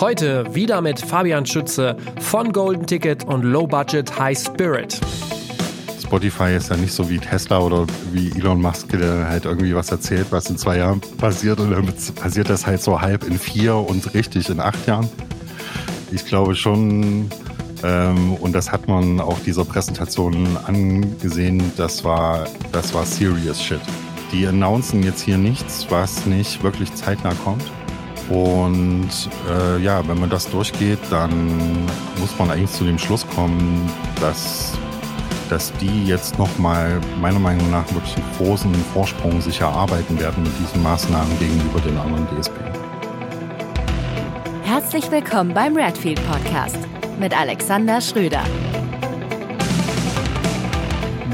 Heute wieder mit Fabian Schütze von Golden Ticket und Low Budget High Spirit. Spotify ist ja nicht so wie Tesla oder wie Elon Musk, der halt irgendwie was erzählt, was in zwei Jahren passiert und dann passiert das halt so halb in vier und richtig in acht Jahren. Ich glaube schon, ähm, und das hat man auf dieser Präsentation angesehen, das war, das war serious shit. Die announcen jetzt hier nichts, was nicht wirklich zeitnah kommt. Und äh, ja, wenn man das durchgeht, dann muss man eigentlich zu dem Schluss kommen, dass, dass die jetzt nochmal meiner Meinung nach wirklich einen großen Vorsprung sich erarbeiten werden mit diesen Maßnahmen gegenüber den anderen DSP. Herzlich willkommen beim Redfield Podcast mit Alexander Schröder.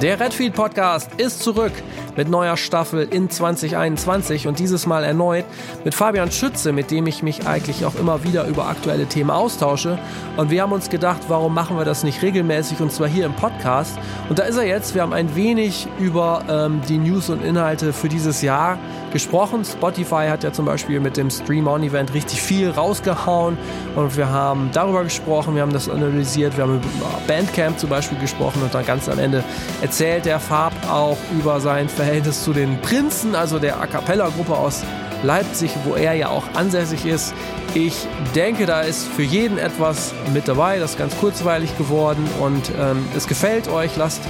Der Redfield Podcast ist zurück mit neuer Staffel in 2021 und dieses Mal erneut mit Fabian Schütze, mit dem ich mich eigentlich auch immer wieder über aktuelle Themen austausche. Und wir haben uns gedacht, warum machen wir das nicht regelmäßig und zwar hier im Podcast? Und da ist er jetzt. Wir haben ein wenig über ähm, die News und Inhalte für dieses Jahr gesprochen. Spotify hat ja zum Beispiel mit dem Stream On Event richtig viel rausgehauen und wir haben darüber gesprochen, wir haben das analysiert, wir haben über Bandcamp zum Beispiel gesprochen und dann ganz am Ende erzählt der Farb auch über sein Verhältnis zu den Prinzen, also der A Cappella Gruppe aus Leipzig, wo er ja auch ansässig ist. Ich denke, da ist für jeden etwas mit dabei. Das ist ganz kurzweilig geworden und ähm, es gefällt euch. Lasst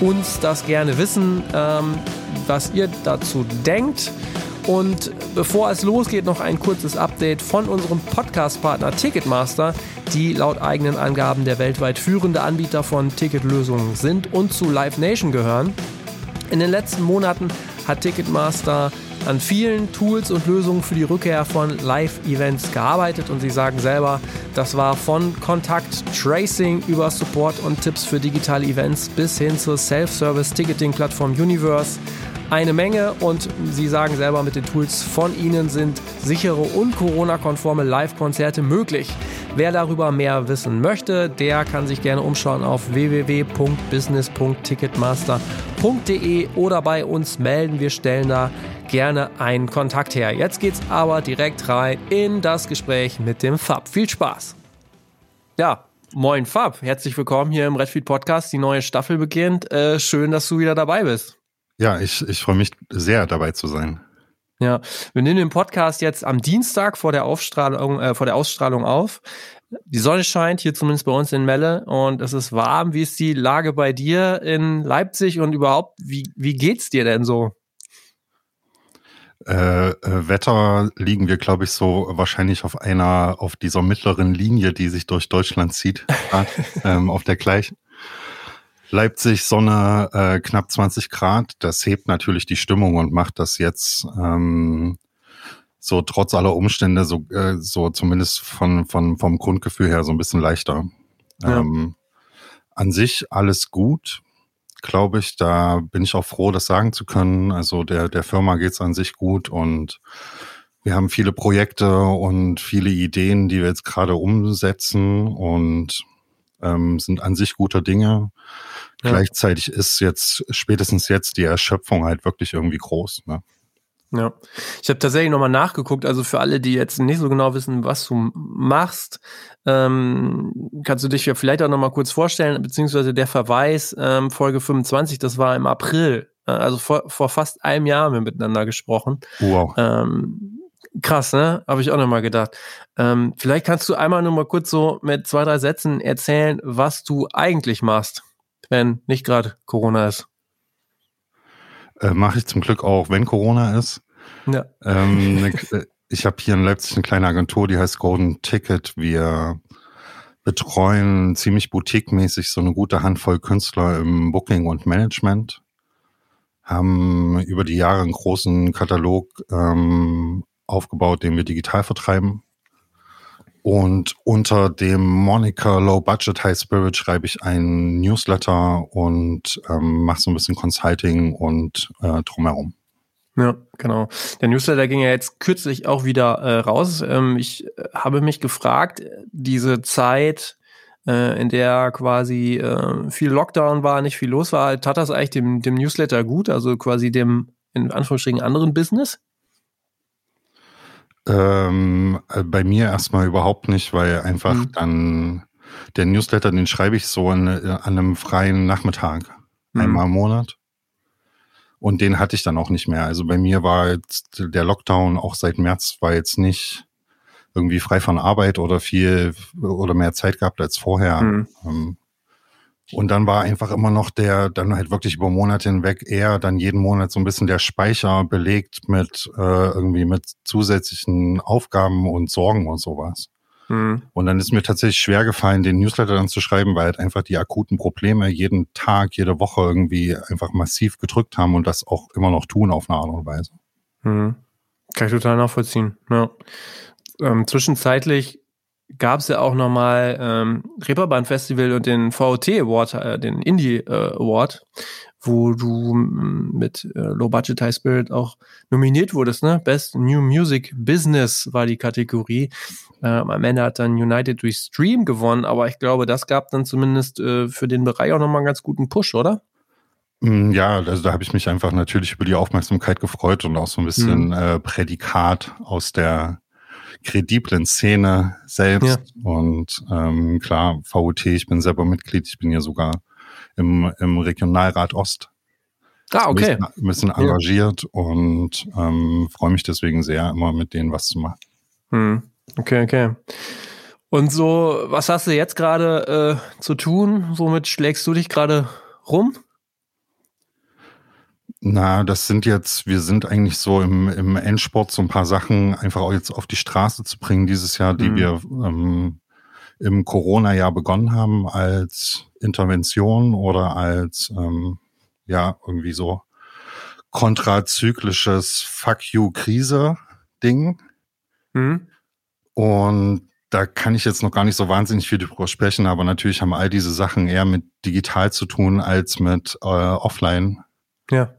uns das gerne wissen, ähm, was ihr dazu denkt. Und bevor es losgeht, noch ein kurzes Update von unserem Podcast-Partner Ticketmaster, die laut eigenen Angaben der weltweit führende Anbieter von Ticketlösungen sind und zu Live Nation gehören. In den letzten Monaten hat Ticketmaster an vielen Tools und Lösungen für die Rückkehr von Live-Events gearbeitet und sie sagen selber, das war von Kontakt Tracing über Support und Tipps für digitale Events bis hin zur Self-Service-Ticketing-Plattform Universe eine Menge und sie sagen selber, mit den Tools von ihnen sind sichere und Corona-konforme Live-Konzerte möglich. Wer darüber mehr wissen möchte, der kann sich gerne umschauen auf www.business.ticketmaster.de oder bei uns melden. Wir stellen da gerne einen Kontakt her. Jetzt geht's aber direkt rein in das Gespräch mit dem Fab. Viel Spaß! Ja, moin Fab, herzlich willkommen hier im Redfeed Podcast. Die neue Staffel beginnt. Äh, schön, dass du wieder dabei bist. Ja, ich, ich freue mich sehr, dabei zu sein. Ja, wir nehmen den Podcast jetzt am Dienstag vor der Aufstrahlung, äh, vor der Ausstrahlung auf. Die Sonne scheint hier zumindest bei uns in Melle und es ist warm. Wie ist die Lage bei dir in Leipzig und überhaupt, wie, wie geht's dir denn so? Äh, äh, Wetter liegen wir, glaube ich, so wahrscheinlich auf einer, auf dieser mittleren Linie, die sich durch Deutschland zieht, ähm, auf der gleichen. Leipzig, Sonne, äh, knapp 20 Grad. Das hebt natürlich die Stimmung und macht das jetzt ähm, so trotz aller Umstände, so, äh, so zumindest von, von, vom Grundgefühl her so ein bisschen leichter. Ja. Ähm, an sich alles gut, glaube ich. Da bin ich auch froh, das sagen zu können. Also der, der Firma geht's an sich gut und wir haben viele Projekte und viele Ideen, die wir jetzt gerade umsetzen und ähm, sind an sich guter Dinge. Ja. Gleichzeitig ist jetzt spätestens jetzt die Erschöpfung halt wirklich irgendwie groß. Ne? Ja, ich habe tatsächlich nochmal nachgeguckt. Also für alle, die jetzt nicht so genau wissen, was du machst, ähm, kannst du dich ja vielleicht auch nochmal kurz vorstellen, beziehungsweise der Verweis ähm, Folge 25, das war im April, äh, also vor, vor fast einem Jahr haben wir miteinander gesprochen. Wow. Ähm, krass, ne? Habe ich auch nochmal gedacht. Ähm, vielleicht kannst du einmal nochmal kurz so mit zwei, drei Sätzen erzählen, was du eigentlich machst wenn nicht gerade Corona ist. Äh, Mache ich zum Glück auch, wenn Corona ist. Ja. Ähm, ne, äh, ich habe hier in Leipzig eine kleine Agentur, die heißt Golden Ticket. Wir betreuen ziemlich boutique-mäßig so eine gute Handvoll Künstler im Booking und Management. Haben über die Jahre einen großen Katalog ähm, aufgebaut, den wir digital vertreiben. Und unter dem Moniker Low Budget High Spirit schreibe ich ein Newsletter und ähm, mache so ein bisschen Consulting und äh, drumherum. Ja, genau. Der Newsletter ging ja jetzt kürzlich auch wieder äh, raus. Ähm, ich äh, habe mich gefragt, diese Zeit, äh, in der quasi äh, viel Lockdown war, nicht viel los war, tat das eigentlich dem, dem Newsletter gut, also quasi dem in Anführungsstrichen anderen Business? Ähm, äh, bei mir erstmal überhaupt nicht, weil einfach mhm. dann der Newsletter, den schreibe ich so an, äh, an einem freien Nachmittag, mhm. einmal im Monat. Und den hatte ich dann auch nicht mehr. Also bei mir war jetzt der Lockdown auch seit März war jetzt nicht irgendwie frei von Arbeit oder viel oder mehr Zeit gehabt als vorher. Mhm. Ähm, und dann war einfach immer noch der, dann halt wirklich über Monate hinweg eher dann jeden Monat so ein bisschen der Speicher belegt mit äh, irgendwie mit zusätzlichen Aufgaben und Sorgen und sowas. Mhm. Und dann ist mir tatsächlich schwer gefallen, den Newsletter dann zu schreiben, weil halt einfach die akuten Probleme jeden Tag, jede Woche irgendwie einfach massiv gedrückt haben und das auch immer noch tun auf eine Art und Weise. Mhm. Kann ich total nachvollziehen. Ja. Ähm, zwischenzeitlich gab es ja auch nochmal ähm, Reeperbahn Festival und den VOT Award, äh, den Indie äh, Award, wo du mit äh, Low Budget High Spirit auch nominiert wurdest, ne? Best New Music Business war die Kategorie. Ähm, am Ende hat dann United We Stream gewonnen, aber ich glaube, das gab dann zumindest äh, für den Bereich auch nochmal einen ganz guten Push, oder? Mm, ja, also da habe ich mich einfach natürlich über die Aufmerksamkeit gefreut und auch so ein bisschen mhm. äh, Prädikat aus der krediblen Szene selbst. Ja. Und ähm, klar, VUT, ich bin selber Mitglied, ich bin ja sogar im, im Regionalrat Ost. Ah, okay. Ein bisschen, bisschen engagiert ja. und ähm, freue mich deswegen sehr, immer mit denen was zu machen. Hm. Okay, okay. Und so, was hast du jetzt gerade äh, zu tun? Womit schlägst du dich gerade rum? Na, das sind jetzt, wir sind eigentlich so im, im Endsport so ein paar Sachen einfach auch jetzt auf die Straße zu bringen dieses Jahr, die mhm. wir ähm, im Corona-Jahr begonnen haben als Intervention oder als ähm, ja irgendwie so kontrazyklisches Fuck you Krise Ding. Mhm. Und da kann ich jetzt noch gar nicht so wahnsinnig viel drüber sprechen, aber natürlich haben all diese Sachen eher mit digital zu tun als mit äh, offline. Ja.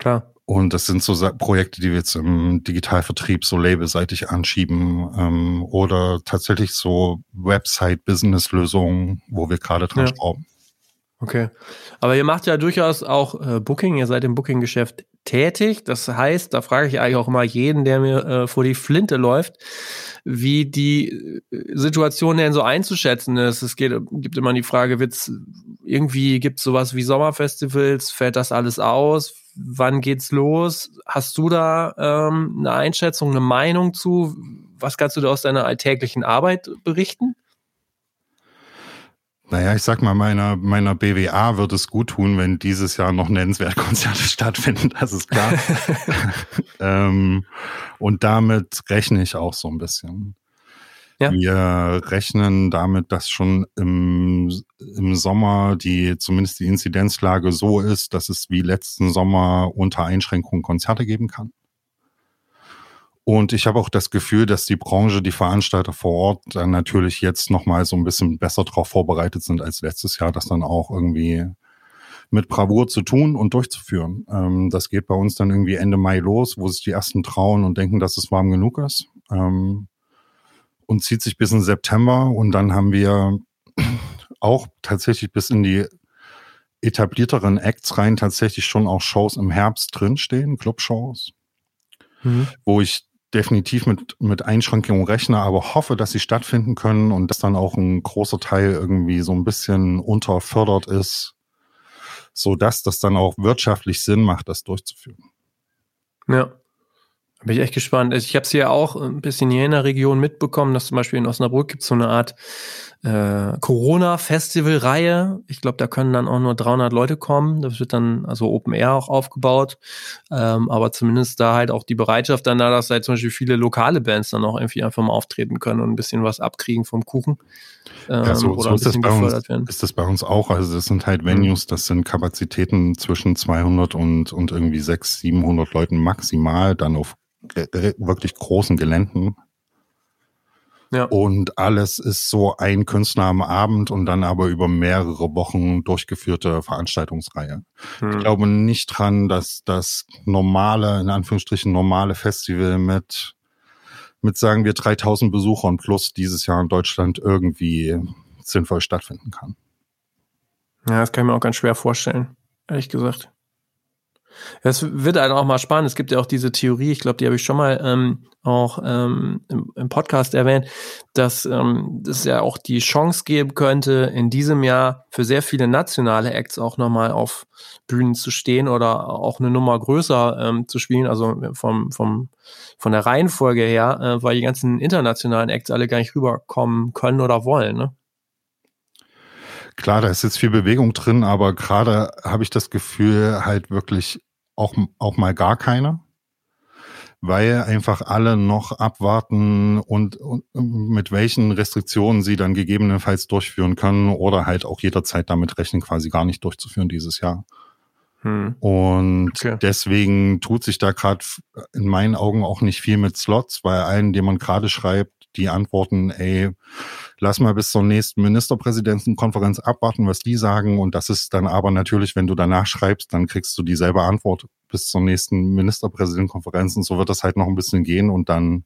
Klar. Und das sind so Projekte, die wir jetzt im Digitalvertrieb so labelseitig anschieben ähm, oder tatsächlich so Website-Business-Lösungen, wo wir gerade dran ja. schrauben. Okay. Aber ihr macht ja durchaus auch äh, Booking, ihr seid im Booking-Geschäft tätig. Das heißt, da frage ich eigentlich auch immer jeden, der mir äh, vor die Flinte läuft, wie die äh, Situation denn so einzuschätzen ist. Es geht, gibt immer die Frage, wird's irgendwie gibt es sowas wie Sommerfestivals, fällt das alles aus? Wann geht's los? Hast du da ähm, eine Einschätzung, eine Meinung zu? Was kannst du da aus deiner alltäglichen Arbeit berichten? Naja, ich sag mal, meiner, meiner BWA wird es gut tun, wenn dieses Jahr noch nennenswert Konzerte stattfinden, das ist klar. ähm, und damit rechne ich auch so ein bisschen. Ja. Wir rechnen damit, dass schon im, im Sommer die, zumindest die Inzidenzlage so ist, dass es wie letzten Sommer unter Einschränkungen Konzerte geben kann. Und ich habe auch das Gefühl, dass die Branche, die Veranstalter vor Ort dann natürlich jetzt nochmal so ein bisschen besser darauf vorbereitet sind als letztes Jahr, das dann auch irgendwie mit Bravour zu tun und durchzuführen. Ähm, das geht bei uns dann irgendwie Ende Mai los, wo sich die ersten trauen und denken, dass es warm genug ist. Ähm, und zieht sich bis in September. Und dann haben wir auch tatsächlich bis in die etablierteren Acts rein tatsächlich schon auch Shows im Herbst drinstehen, Clubshows, mhm. wo ich definitiv mit, mit Einschränkungen rechne, aber hoffe, dass sie stattfinden können und dass dann auch ein großer Teil irgendwie so ein bisschen unterfördert ist, so dass das dann auch wirtschaftlich Sinn macht, das durchzuführen. Ja. Bin ich echt gespannt. Ich habe es ja auch ein bisschen hier in der Region mitbekommen, dass zum Beispiel in Osnabrück gibt es so eine Art äh, Corona-Festival-Reihe. Ich glaube, da können dann auch nur 300 Leute kommen. Das wird dann also Open Air auch aufgebaut. Ähm, aber zumindest da halt auch die Bereitschaft dann da, dass halt zum Beispiel viele lokale Bands dann auch irgendwie einfach mal auftreten können und ein bisschen was abkriegen vom Kuchen. Ähm, ja, so, so ist, das bei uns, werden. ist das bei uns auch. Also das sind halt Venues, das sind Kapazitäten zwischen 200 und, und irgendwie 600, 700 Leuten maximal dann auf wirklich großen Geländen. Ja. Und alles ist so ein Künstler am Abend und dann aber über mehrere Wochen durchgeführte Veranstaltungsreihe. Hm. Ich glaube nicht dran, dass das normale, in Anführungsstrichen normale Festival mit, mit sagen wir 3000 Besuchern plus dieses Jahr in Deutschland irgendwie sinnvoll stattfinden kann. Ja, das kann ich mir auch ganz schwer vorstellen, ehrlich gesagt. Es wird dann auch mal spannend. Es gibt ja auch diese Theorie, ich glaube, die habe ich schon mal ähm, auch ähm, im, im, Podcast erwähnt, dass ähm, es ja auch die Chance geben könnte, in diesem Jahr für sehr viele nationale Acts auch nochmal auf Bühnen zu stehen oder auch eine Nummer größer ähm, zu spielen, also vom, vom, von der Reihenfolge her, äh, weil die ganzen internationalen Acts alle gar nicht rüberkommen können oder wollen. Ne? Klar, da ist jetzt viel Bewegung drin, aber gerade habe ich das Gefühl, halt wirklich auch, auch mal gar keine. Weil einfach alle noch abwarten und, und mit welchen Restriktionen sie dann gegebenenfalls durchführen können oder halt auch jederzeit damit rechnen, quasi gar nicht durchzuführen dieses Jahr. Hm. Und okay. deswegen tut sich da gerade in meinen Augen auch nicht viel mit Slots, weil allen, den man gerade schreibt, die antworten, ey, lass mal bis zur nächsten Ministerpräsidentenkonferenz abwarten, was die sagen. Und das ist dann aber natürlich, wenn du danach schreibst, dann kriegst du dieselbe Antwort bis zur nächsten Ministerpräsidentenkonferenz. Und so wird das halt noch ein bisschen gehen. Und dann,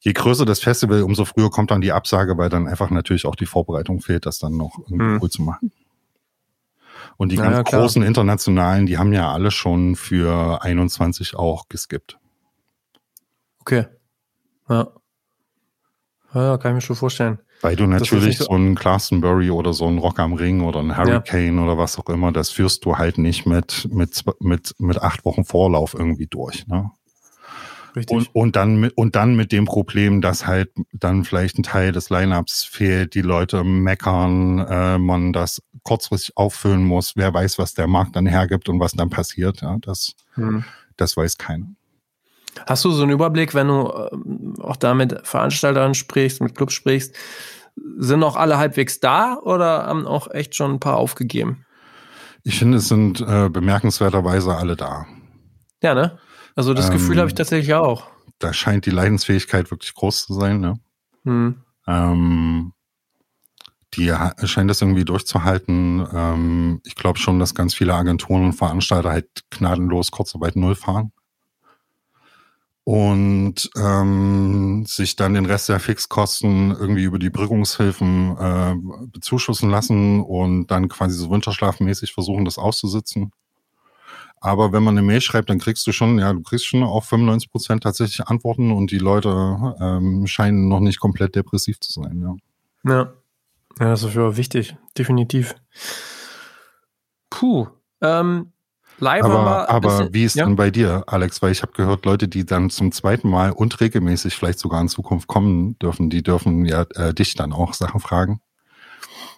je größer das Festival, umso früher kommt dann die Absage, weil dann einfach natürlich auch die Vorbereitung fehlt, das dann noch irgendwie hm. cool zu machen. Und die ganz klar. großen internationalen, die haben ja alle schon für 21 auch geskippt. Okay. Ja. Ja, kann ich mir schon vorstellen. Weil du natürlich so, so ein Glastonbury oder so ein Rock am Ring oder ein Hurricane ja. oder was auch immer, das führst du halt nicht mit, mit, mit, mit acht Wochen Vorlauf irgendwie durch. Ne? Richtig. Und, und, dann mit, und dann mit dem Problem, dass halt dann vielleicht ein Teil des Lineups fehlt, die Leute meckern, äh, man das kurzfristig auffüllen muss, wer weiß, was der Markt dann hergibt und was dann passiert. Ja, das, hm. das weiß keiner. Hast du so einen Überblick, wenn du äh, auch da mit Veranstaltern sprichst, mit Clubs sprichst, sind noch alle halbwegs da oder haben auch echt schon ein paar aufgegeben? Ich finde, es sind äh, bemerkenswerterweise alle da. Ja, ne? Also das ähm, Gefühl habe ich tatsächlich auch. Da scheint die Leidensfähigkeit wirklich groß zu sein, ne? Hm. Ähm, die scheint das irgendwie durchzuhalten. Ähm, ich glaube schon, dass ganz viele Agenturen und Veranstalter halt gnadenlos Kurzarbeit null fahren und ähm, sich dann den Rest der Fixkosten irgendwie über die Brückungshilfen äh, bezuschussen lassen und dann quasi so winterschlafmäßig versuchen, das auszusitzen. Aber wenn man eine Mail schreibt, dann kriegst du schon, ja, du kriegst schon auf 95 Prozent tatsächlich Antworten und die Leute ähm, scheinen noch nicht komplett depressiv zu sein, ja. Ja, ja das ist für wichtig, definitiv. Puh, ähm, Live aber, aber wie ist ja? denn bei dir, Alex? Weil ich habe gehört, Leute, die dann zum zweiten Mal und regelmäßig vielleicht sogar in Zukunft kommen dürfen, die dürfen ja äh, dich dann auch Sachen fragen.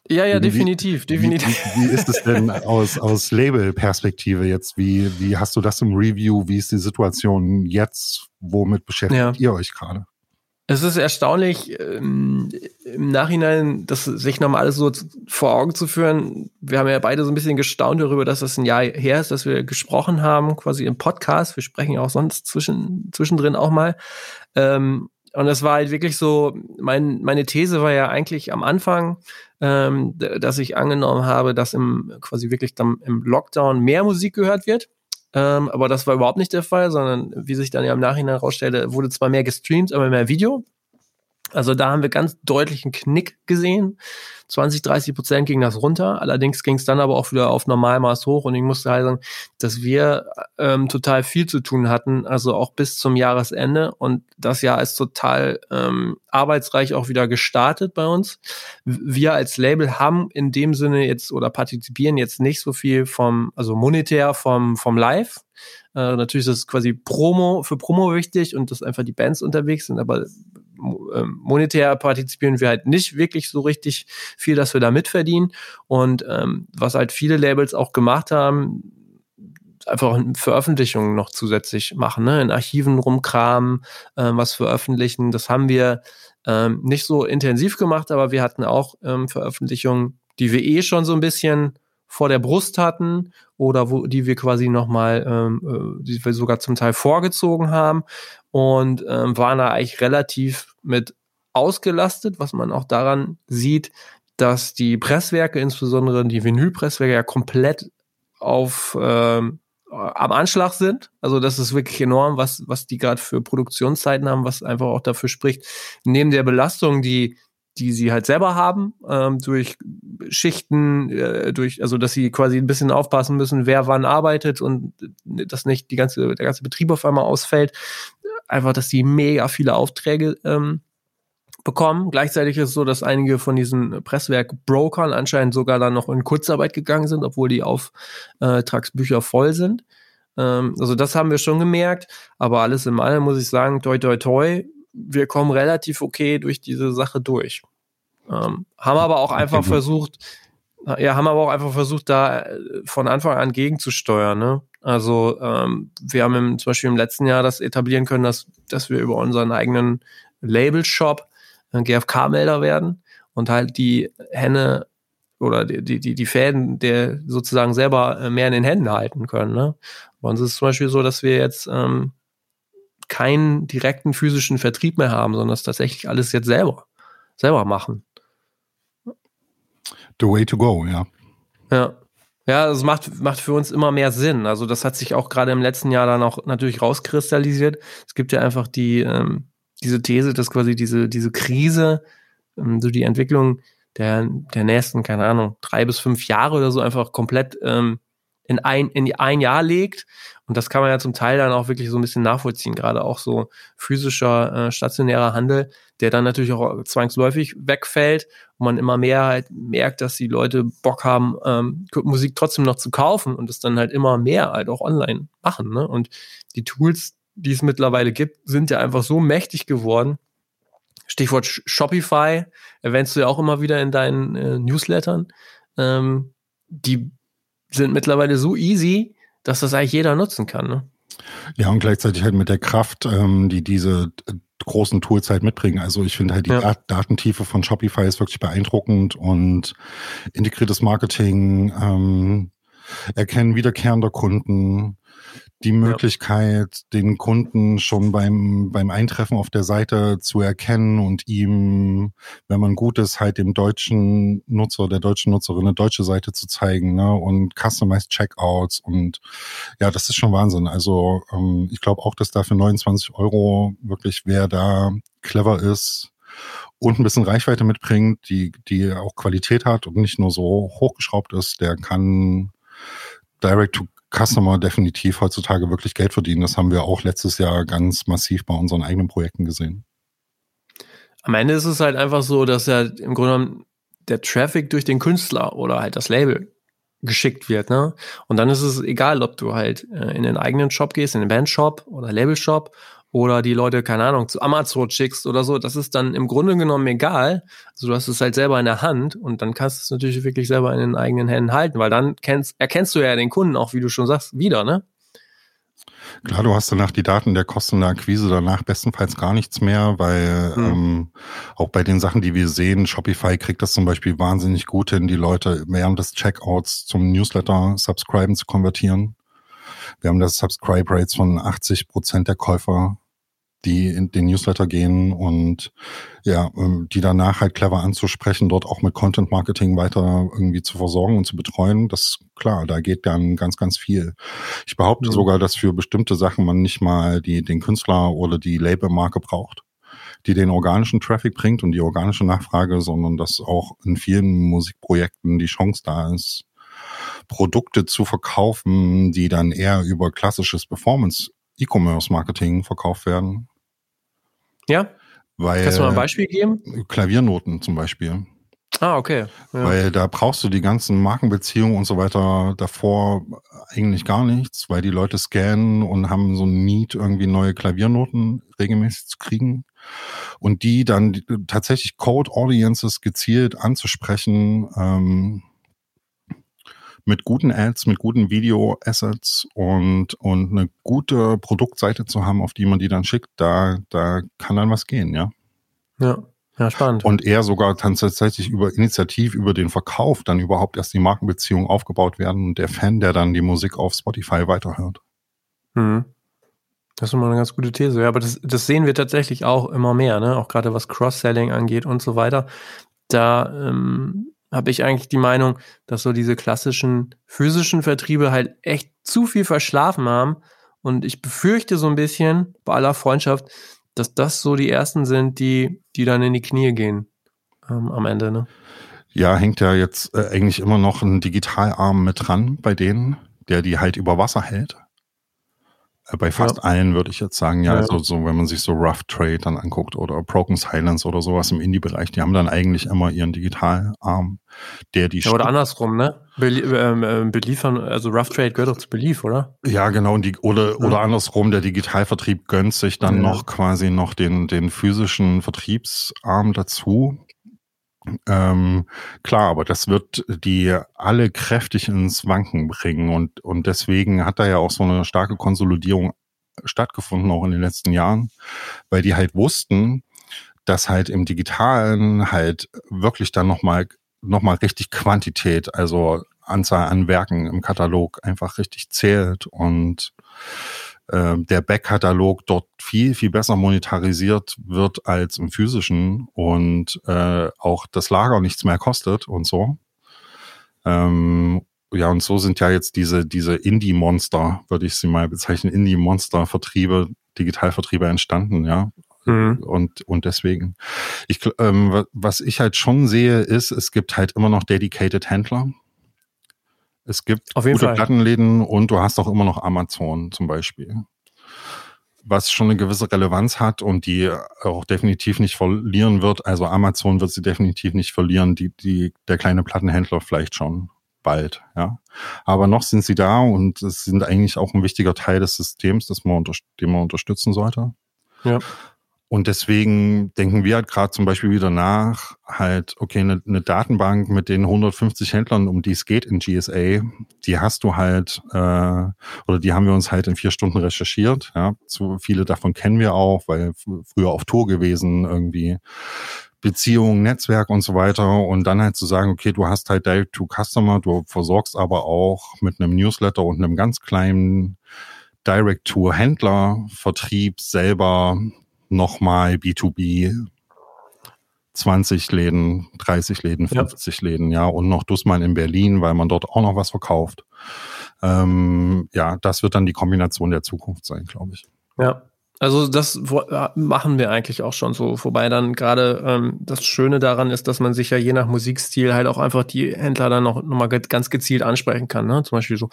Ja, ja, wie, definitiv, definitiv. Wie, wie, ist es denn aus, aus Label-Perspektive jetzt? Wie, wie hast du das im Review? Wie ist die Situation jetzt? Womit beschäftigt ja. ihr euch gerade? Es ist erstaunlich, ähm, im Nachhinein das sich nochmal alles so vor Augen zu führen. Wir haben ja beide so ein bisschen gestaunt darüber, dass das ein Jahr her ist, dass wir gesprochen haben, quasi im Podcast. Wir sprechen ja auch sonst zwischen, zwischendrin auch mal. Ähm, und das war halt wirklich so, mein, meine These war ja eigentlich am Anfang, ähm, dass ich angenommen habe, dass im quasi wirklich dann im Lockdown mehr Musik gehört wird. Ähm, aber das war überhaupt nicht der Fall, sondern wie sich dann ja im Nachhinein herausstellte, wurde zwar mehr gestreamt, aber mehr Video. Also da haben wir ganz deutlich einen Knick gesehen. 20, 30 Prozent ging das runter. Allerdings ging es dann aber auch wieder auf Normalmaß hoch. Und ich musste halt sagen, dass wir ähm, total viel zu tun hatten, also auch bis zum Jahresende. Und das Jahr ist total ähm, arbeitsreich auch wieder gestartet bei uns. Wir als Label haben in dem Sinne jetzt oder partizipieren jetzt nicht so viel vom, also monetär vom, vom Live. Äh, natürlich ist das quasi Promo für Promo wichtig und dass einfach die Bands unterwegs sind, aber monetär partizipieren wir halt nicht wirklich so richtig viel, dass wir da mitverdienen. Und ähm, was halt viele Labels auch gemacht haben, einfach Veröffentlichungen noch zusätzlich machen, ne? in Archiven rumkramen, äh, was veröffentlichen. Das haben wir ähm, nicht so intensiv gemacht, aber wir hatten auch ähm, Veröffentlichungen, die wir eh schon so ein bisschen vor der Brust hatten oder wo die wir quasi nochmal, ähm, äh, die wir sogar zum Teil vorgezogen haben und ähm, waren da eigentlich relativ mit ausgelastet, was man auch daran sieht, dass die Presswerke, insbesondere die Vinylpresswerke, ja komplett auf ähm, am Anschlag sind. Also das ist wirklich enorm, was, was die gerade für Produktionszeiten haben, was einfach auch dafür spricht, neben der Belastung, die die sie halt selber haben, ähm, durch Schichten, äh, durch, also dass sie quasi ein bisschen aufpassen müssen, wer wann arbeitet und dass nicht die ganze, der ganze Betrieb auf einmal ausfällt. Einfach, dass die mega viele Aufträge ähm, bekommen. Gleichzeitig ist es so, dass einige von diesen Presswerk-Brokern anscheinend sogar dann noch in Kurzarbeit gegangen sind, obwohl die Auftragsbücher voll sind. Ähm, also das haben wir schon gemerkt, aber alles in allem muss ich sagen, toi toi toi, wir kommen relativ okay durch diese Sache durch. Ähm, haben aber auch einfach versucht, ja, haben aber auch einfach versucht, da äh, von Anfang an gegenzusteuern. Ne? Also ähm, wir haben im, zum Beispiel im letzten Jahr das etablieren können, dass, dass wir über unseren eigenen Label-Shop ein GFK-Melder werden und halt die Henne oder die, die, die Fäden der sozusagen selber äh, mehr in den Händen halten können. Ne? Bei uns ist es zum Beispiel so, dass wir jetzt ähm, keinen direkten physischen Vertrieb mehr haben, sondern das tatsächlich alles jetzt selber, selber machen. The way to go, ja. Ja. Ja, das macht, macht für uns immer mehr Sinn. Also das hat sich auch gerade im letzten Jahr dann auch natürlich rauskristallisiert. Es gibt ja einfach die, ähm, diese These, dass quasi diese, diese Krise, ähm, so die Entwicklung der, der nächsten, keine Ahnung, drei bis fünf Jahre oder so einfach komplett ähm, in ein, in ein Jahr legt. Und das kann man ja zum Teil dann auch wirklich so ein bisschen nachvollziehen, gerade auch so physischer, äh, stationärer Handel, der dann natürlich auch zwangsläufig wegfällt und man immer mehr halt merkt, dass die Leute Bock haben, ähm, Musik trotzdem noch zu kaufen und es dann halt immer mehr halt auch online machen. Ne? Und die Tools, die es mittlerweile gibt, sind ja einfach so mächtig geworden. Stichwort Shopify, erwähnst du ja auch immer wieder in deinen äh, Newslettern. Ähm, die sind mittlerweile so easy, dass das eigentlich jeder nutzen kann. Ne? Ja, und gleichzeitig halt mit der Kraft, ähm, die diese äh, großen Tools halt mitbringen. Also ich finde halt die ja. Datentiefe von Shopify ist wirklich beeindruckend und integriertes Marketing, ähm, Erkennen wiederkehrender Kunden, die Möglichkeit, ja. den Kunden schon beim, beim Eintreffen auf der Seite zu erkennen und ihm, wenn man gut ist, halt dem deutschen Nutzer, der deutschen Nutzerin eine deutsche Seite zu zeigen, ne? Und customized Checkouts und ja, das ist schon Wahnsinn. Also ähm, ich glaube auch, dass da für 29 Euro wirklich wer da clever ist, und ein bisschen Reichweite mitbringt, die, die auch Qualität hat und nicht nur so hochgeschraubt ist, der kann Direct to Customer definitiv heutzutage wirklich Geld verdienen. Das haben wir auch letztes Jahr ganz massiv bei unseren eigenen Projekten gesehen. Am Ende ist es halt einfach so, dass ja im Grunde genommen der Traffic durch den Künstler oder halt das Label geschickt wird, ne? Und dann ist es egal, ob du halt äh, in den eigenen Shop gehst, in den Bandshop oder Labelshop oder die Leute, keine Ahnung, zu Amazon schickst oder so, das ist dann im Grunde genommen egal. Also du hast es halt selber in der Hand und dann kannst du es natürlich wirklich selber in den eigenen Händen halten, weil dann kennst, erkennst du ja den Kunden auch, wie du schon sagst, wieder, ne? Klar, du hast danach die Daten der Kosten der Akquise, danach bestenfalls gar nichts mehr, weil mhm. ähm, auch bei den Sachen, die wir sehen, Shopify kriegt das zum Beispiel wahnsinnig gut hin, die Leute während des Checkouts zum Newsletter subscriben zu konvertieren. Wir haben das Subscribe Rates von 80 Prozent der Käufer die in den Newsletter gehen und ja, ähm, die danach halt clever anzusprechen, dort auch mit Content Marketing weiter irgendwie zu versorgen und zu betreuen. Das klar, da geht dann ganz, ganz viel. Ich behaupte mhm. sogar, dass für bestimmte Sachen man nicht mal die, den Künstler oder die Labelmarke braucht, die den organischen Traffic bringt und die organische Nachfrage, sondern dass auch in vielen Musikprojekten die Chance da ist, Produkte zu verkaufen, die dann eher über klassisches Performance E-Commerce-Marketing verkauft werden. Ja. Weil, Kannst du mal ein Beispiel geben? Klaviernoten zum Beispiel. Ah, okay. Ja. Weil da brauchst du die ganzen Markenbeziehungen und so weiter davor eigentlich gar nichts, weil die Leute scannen und haben so ein Need, irgendwie neue Klaviernoten regelmäßig zu kriegen. Und die dann tatsächlich Code Audiences gezielt anzusprechen, ähm, mit guten Ads, mit guten Video-Assets und, und eine gute Produktseite zu haben, auf die man die dann schickt, da, da kann dann was gehen, ja. Ja. Ja, spannend. Und eher sogar tatsächlich über Initiativ, über den Verkauf dann überhaupt erst die Markenbeziehungen aufgebaut werden und der Fan, der dann die Musik auf Spotify weiterhört. Mhm. Das ist immer eine ganz gute These. Ja, aber das, das sehen wir tatsächlich auch immer mehr, ne? Auch gerade was Cross-Selling angeht und so weiter. Da ähm, habe ich eigentlich die Meinung, dass so diese klassischen physischen Vertriebe halt echt zu viel verschlafen haben. Und ich befürchte so ein bisschen, bei aller Freundschaft, dass das so die ersten sind, die, die dann in die Knie gehen. ähm, am Ende, ne? Ja, hängt ja jetzt äh, eigentlich immer noch ein Digitalarm mit dran bei denen, der die halt über Wasser hält. Bei fast ja. allen würde ich jetzt sagen, ja, ja. Also so, wenn man sich so Rough Trade dann anguckt oder Broken Silence oder sowas im Indie-Bereich, die haben dann eigentlich immer ihren Digitalarm, der die. Ja, oder andersrum, ne? Belie ähm, äh, beliefern, also Rough Trade gehört doch zu Belief, oder? Ja, genau. Und die, oder, ja. oder andersrum, der Digitalvertrieb gönnt sich dann noch quasi noch den, den physischen Vertriebsarm dazu. Ähm, klar, aber das wird die alle kräftig ins Wanken bringen und, und deswegen hat da ja auch so eine starke Konsolidierung stattgefunden, auch in den letzten Jahren, weil die halt wussten, dass halt im Digitalen halt wirklich dann nochmal noch mal richtig Quantität, also Anzahl an Werken im Katalog einfach richtig zählt und äh, der Backkatalog dort viel, viel besser monetarisiert wird als im physischen und äh, auch das Lager nichts mehr kostet und so. Ähm, ja, und so sind ja jetzt diese, diese Indie-Monster, würde ich sie mal bezeichnen, Indie-Monster-Vertriebe, Digitalvertriebe entstanden, ja. Mhm. Und, und deswegen, ich, ähm, was ich halt schon sehe, ist, es gibt halt immer noch dedicated Händler. Es gibt Auf jeden gute Fall. Plattenläden und du hast auch immer noch Amazon zum Beispiel. Was schon eine gewisse Relevanz hat und die auch definitiv nicht verlieren wird. Also Amazon wird sie definitiv nicht verlieren, die, die, der kleine Plattenhändler vielleicht schon bald, ja. Aber noch sind sie da und es sind eigentlich auch ein wichtiger Teil des Systems, das man, den man unterstützen sollte. Ja. Und deswegen denken wir halt gerade zum Beispiel wieder nach, halt, okay, eine, eine, Datenbank mit den 150 Händlern, um die es geht in GSA, die hast du halt, äh, oder die haben wir uns halt in vier Stunden recherchiert. Ja, zu viele davon kennen wir auch, weil früher auf Tour gewesen, irgendwie Beziehungen, Netzwerk und so weiter. Und dann halt zu sagen, okay, du hast halt Direct to Customer, du versorgst aber auch mit einem Newsletter und einem ganz kleinen Direct-to-Händler-Vertrieb selber nochmal B2B 20 Läden, 30 Läden, 50 ja. Läden, ja, und noch Dussmann in Berlin, weil man dort auch noch was verkauft. Ähm, ja, das wird dann die Kombination der Zukunft sein, glaube ich. Ja, also das machen wir eigentlich auch schon so. Wobei dann gerade ähm, das Schöne daran ist, dass man sich ja je nach Musikstil halt auch einfach die Händler dann noch, noch mal ganz gezielt ansprechen kann. Ne? Zum Beispiel so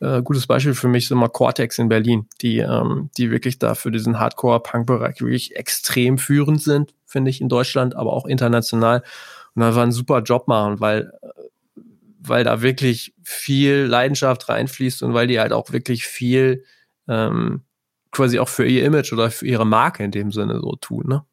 äh, gutes Beispiel für mich ist immer Cortex in Berlin, die ähm, die wirklich da für diesen Hardcore-Punk-Bereich wirklich extrem führend sind, finde ich in Deutschland, aber auch international und einfach einen super Job machen, weil weil da wirklich viel Leidenschaft reinfließt und weil die halt auch wirklich viel ähm, quasi auch für ihr Image oder für ihre Marke in dem Sinne so tun, ne?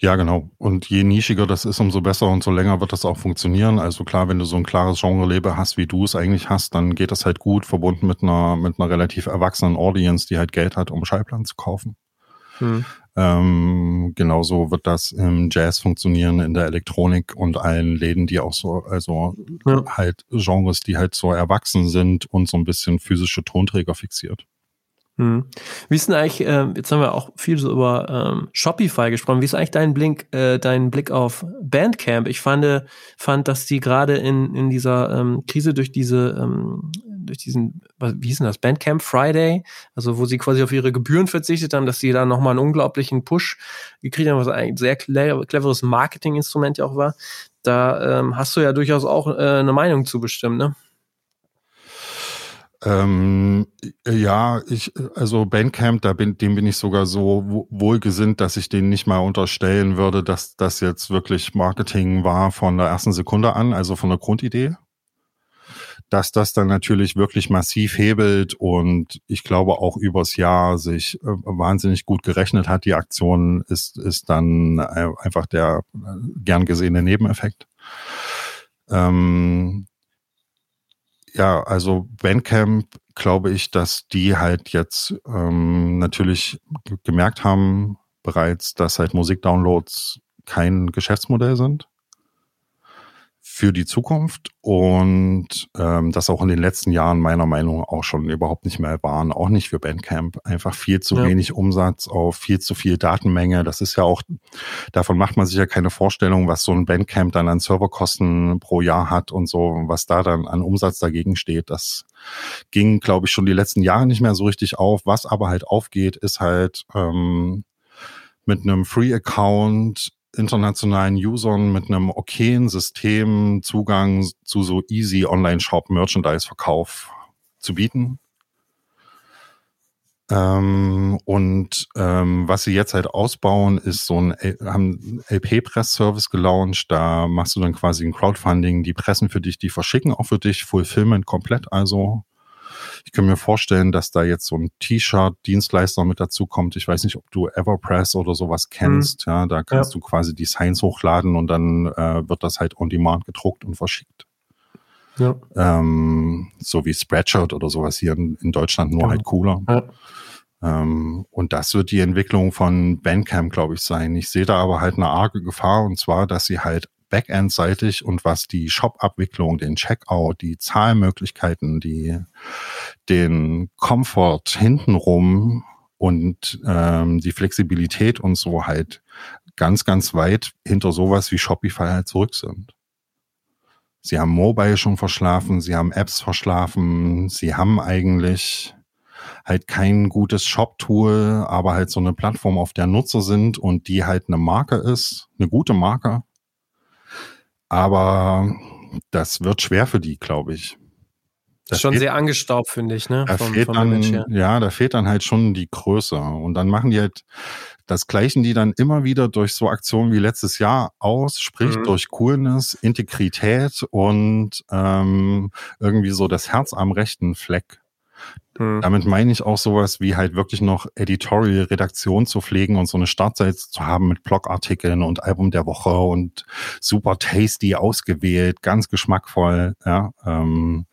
Ja, genau. Und je nischiger das ist, umso besser und so länger wird das auch funktionieren. Also klar, wenn du so ein klares Genre-Lebe hast, wie du es eigentlich hast, dann geht das halt gut, verbunden mit einer, mit einer relativ erwachsenen Audience, die halt Geld hat, um Schallplatten zu kaufen. Hm. Ähm, genauso wird das im Jazz funktionieren, in der Elektronik und allen Läden, die auch so, also ja. halt Genres, die halt so erwachsen sind und so ein bisschen physische Tonträger fixiert. Hm. Wie ist denn eigentlich, äh, jetzt haben wir auch viel so über ähm, Shopify gesprochen, wie ist eigentlich dein Blick, äh, dein Blick auf Bandcamp? Ich fand, fand dass die gerade in, in dieser ähm, Krise durch diese, ähm, durch diesen, wie hieß denn das, Bandcamp Friday, also wo sie quasi auf ihre Gebühren verzichtet haben, dass sie da nochmal einen unglaublichen Push gekriegt haben, was ein sehr cleveres Marketinginstrument ja auch war. Da ähm, hast du ja durchaus auch äh, eine Meinung zu bestimmen, ne? Ähm, ja, ich, also Bandcamp, da bin, dem bin ich sogar so wohlgesinnt, dass ich denen nicht mal unterstellen würde, dass das jetzt wirklich Marketing war von der ersten Sekunde an, also von der Grundidee. Dass das dann natürlich wirklich massiv hebelt und ich glaube auch übers Jahr sich äh, wahnsinnig gut gerechnet hat. Die Aktion ist, ist dann äh, einfach der äh, gern gesehene Nebeneffekt. Ähm, ja, also Bandcamp glaube ich, dass die halt jetzt ähm, natürlich gemerkt haben bereits, dass halt Musikdownloads kein Geschäftsmodell sind für die Zukunft und ähm, das auch in den letzten Jahren meiner Meinung nach auch schon überhaupt nicht mehr waren, auch nicht für Bandcamp. Einfach viel zu ja. wenig Umsatz auf viel zu viel Datenmenge. Das ist ja auch, davon macht man sich ja keine Vorstellung, was so ein Bandcamp dann an Serverkosten pro Jahr hat und so, was da dann an Umsatz dagegen steht. Das ging, glaube ich, schon die letzten Jahre nicht mehr so richtig auf. Was aber halt aufgeht, ist halt ähm, mit einem Free-Account internationalen Usern mit einem okayen System Zugang zu so easy Online-Shop-Merchandise-Verkauf zu bieten. Ähm, und ähm, was sie jetzt halt ausbauen, ist so ein haben LP-Press-Service gelauncht. Da machst du dann quasi ein Crowdfunding, die pressen für dich, die verschicken auch für dich, Fulfillment komplett. Also ich kann mir vorstellen, dass da jetzt so ein T-Shirt-Dienstleister mit dazu kommt. Ich weiß nicht, ob du Everpress oder sowas kennst. Mhm. Ja, da kannst ja. du quasi Designs hochladen und dann äh, wird das halt on demand gedruckt und verschickt. Ja. Ähm, so wie Spreadshirt oder sowas hier in, in Deutschland, nur ja. halt cooler. Ja. Ähm, und das wird die Entwicklung von Bandcamp, glaube ich, sein. Ich sehe da aber halt eine arge Gefahr und zwar, dass sie halt Backend-seitig und was die Shop-Abwicklung, den Checkout, die Zahlmöglichkeiten, die, den Komfort hintenrum und ähm, die Flexibilität und so halt ganz, ganz weit hinter sowas wie Shopify halt zurück sind. Sie haben Mobile schon verschlafen, sie haben Apps verschlafen, sie haben eigentlich halt kein gutes Shop-Tool, aber halt so eine Plattform, auf der Nutzer sind und die halt eine Marke ist, eine gute Marke, aber das wird schwer für die, glaube ich. Das schon fehlt, sehr angestaubt, finde ich, ne? Da vom, fehlt vom dann, ja, da fehlt dann halt schon die Größe. Und dann machen die halt, das gleichen die dann immer wieder durch so Aktionen wie letztes Jahr aus, sprich mhm. durch Coolness, Integrität und ähm, irgendwie so das Herz am rechten Fleck. Hm. Damit meine ich auch sowas wie halt wirklich noch Editorial-Redaktion zu pflegen und so eine Startseite zu haben mit Blogartikeln und Album der Woche und super tasty ausgewählt, ganz geschmackvoll, ja. Ähm,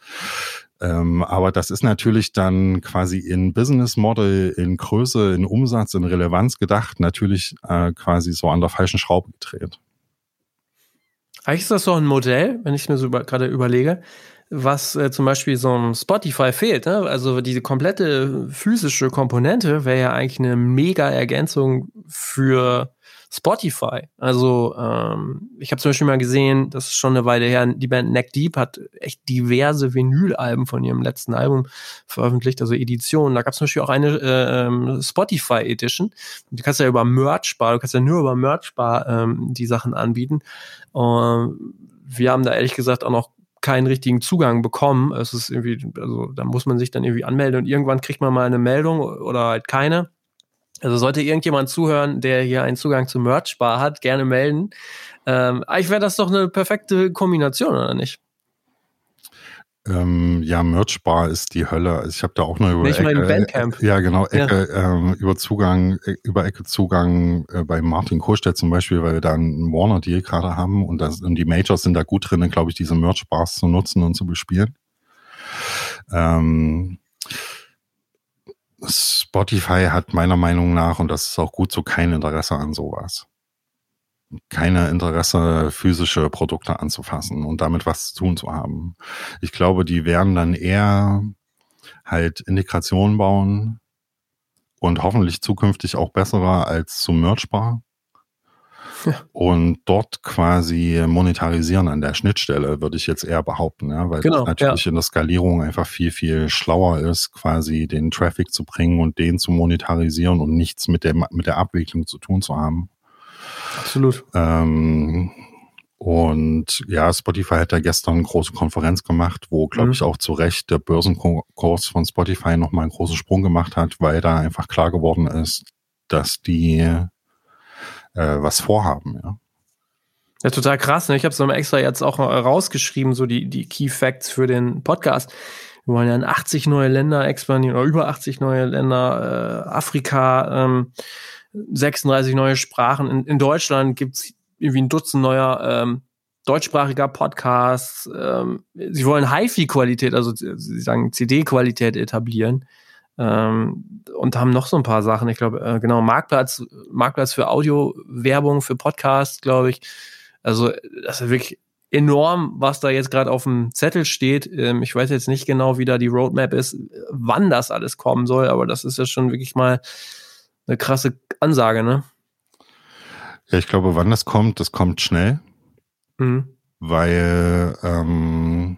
ähm, aber das ist natürlich dann quasi in Business Model, in Größe, in Umsatz, in Relevanz gedacht, natürlich äh, quasi so an der falschen Schraube gedreht. Eigentlich ist das so ein Modell, wenn ich mir so über, gerade überlege, was äh, zum Beispiel so ein Spotify fehlt. Ne? Also diese komplette physische Komponente wäre ja eigentlich eine mega Ergänzung für Spotify. Also ähm, ich habe zum Beispiel mal gesehen, das ist schon eine Weile her, die Band Neck Deep hat echt diverse Vinylalben von ihrem letzten Album veröffentlicht, also Editionen. Da gab es zum Beispiel auch eine äh, ähm, Spotify Edition. Du kannst ja über Merchbar, du kannst ja nur über Merchbar ähm, die Sachen anbieten. Und wir haben da ehrlich gesagt auch noch keinen richtigen Zugang bekommen. Es ist irgendwie, also da muss man sich dann irgendwie anmelden und irgendwann kriegt man mal eine Meldung oder halt keine. Also sollte irgendjemand zuhören, der hier einen Zugang zum Merch-Bar hat, gerne melden. Ähm, ich wäre das doch eine perfekte Kombination, oder nicht? Ähm, ja, Merchbar ist die Hölle. Ich habe da auch nur über Nicht Ecke, mal Bandcamp. ja, genau, Ecke, ja. Ähm, über Zugang, äh, über Ecke Zugang äh, bei Martin Kohlstedt zum Beispiel, weil wir da einen Warner-Deal gerade haben und, das, und die Majors sind da gut drin, glaube ich, diese Merchbars zu nutzen und zu bespielen. Ähm, Spotify hat meiner Meinung nach, und das ist auch gut so, kein Interesse an sowas keine Interesse, physische Produkte anzufassen und damit was zu tun zu haben. Ich glaube, die werden dann eher halt Integration bauen und hoffentlich zukünftig auch bessere als zum Merchbar. Ja. Und dort quasi monetarisieren an der Schnittstelle, würde ich jetzt eher behaupten, ja, weil genau, natürlich ja. in der Skalierung einfach viel, viel schlauer ist, quasi den Traffic zu bringen und den zu monetarisieren und nichts mit der, mit der Abwicklung zu tun zu haben. Absolut. Ähm, und ja, Spotify hat ja gestern eine große Konferenz gemacht, wo, glaube mhm. ich, auch zu Recht der Börsenkurs von Spotify nochmal einen großen Sprung gemacht hat, weil da einfach klar geworden ist, dass die äh, was vorhaben, ja. Ja, total krass. Ne? Ich habe es extra jetzt auch rausgeschrieben, so die, die Key Facts für den Podcast. Wir wollen ja in 80 neue Länder expandieren oder über 80 neue Länder, äh, Afrika, ähm, 36 neue Sprachen. In, in Deutschland gibt's irgendwie ein Dutzend neuer ähm, deutschsprachiger Podcasts. Ähm, sie wollen HiFi-Qualität, also sie sagen CD-Qualität etablieren. Ähm, und haben noch so ein paar Sachen. Ich glaube, äh, genau, Marktplatz, Marktplatz für Audio-Werbung, für Podcasts, glaube ich. Also, das ist wirklich enorm, was da jetzt gerade auf dem Zettel steht. Ähm, ich weiß jetzt nicht genau, wie da die Roadmap ist, wann das alles kommen soll, aber das ist ja schon wirklich mal eine krasse Ansage, ne? Ja, ich glaube, wann das kommt, das kommt schnell. Mhm. Weil ähm,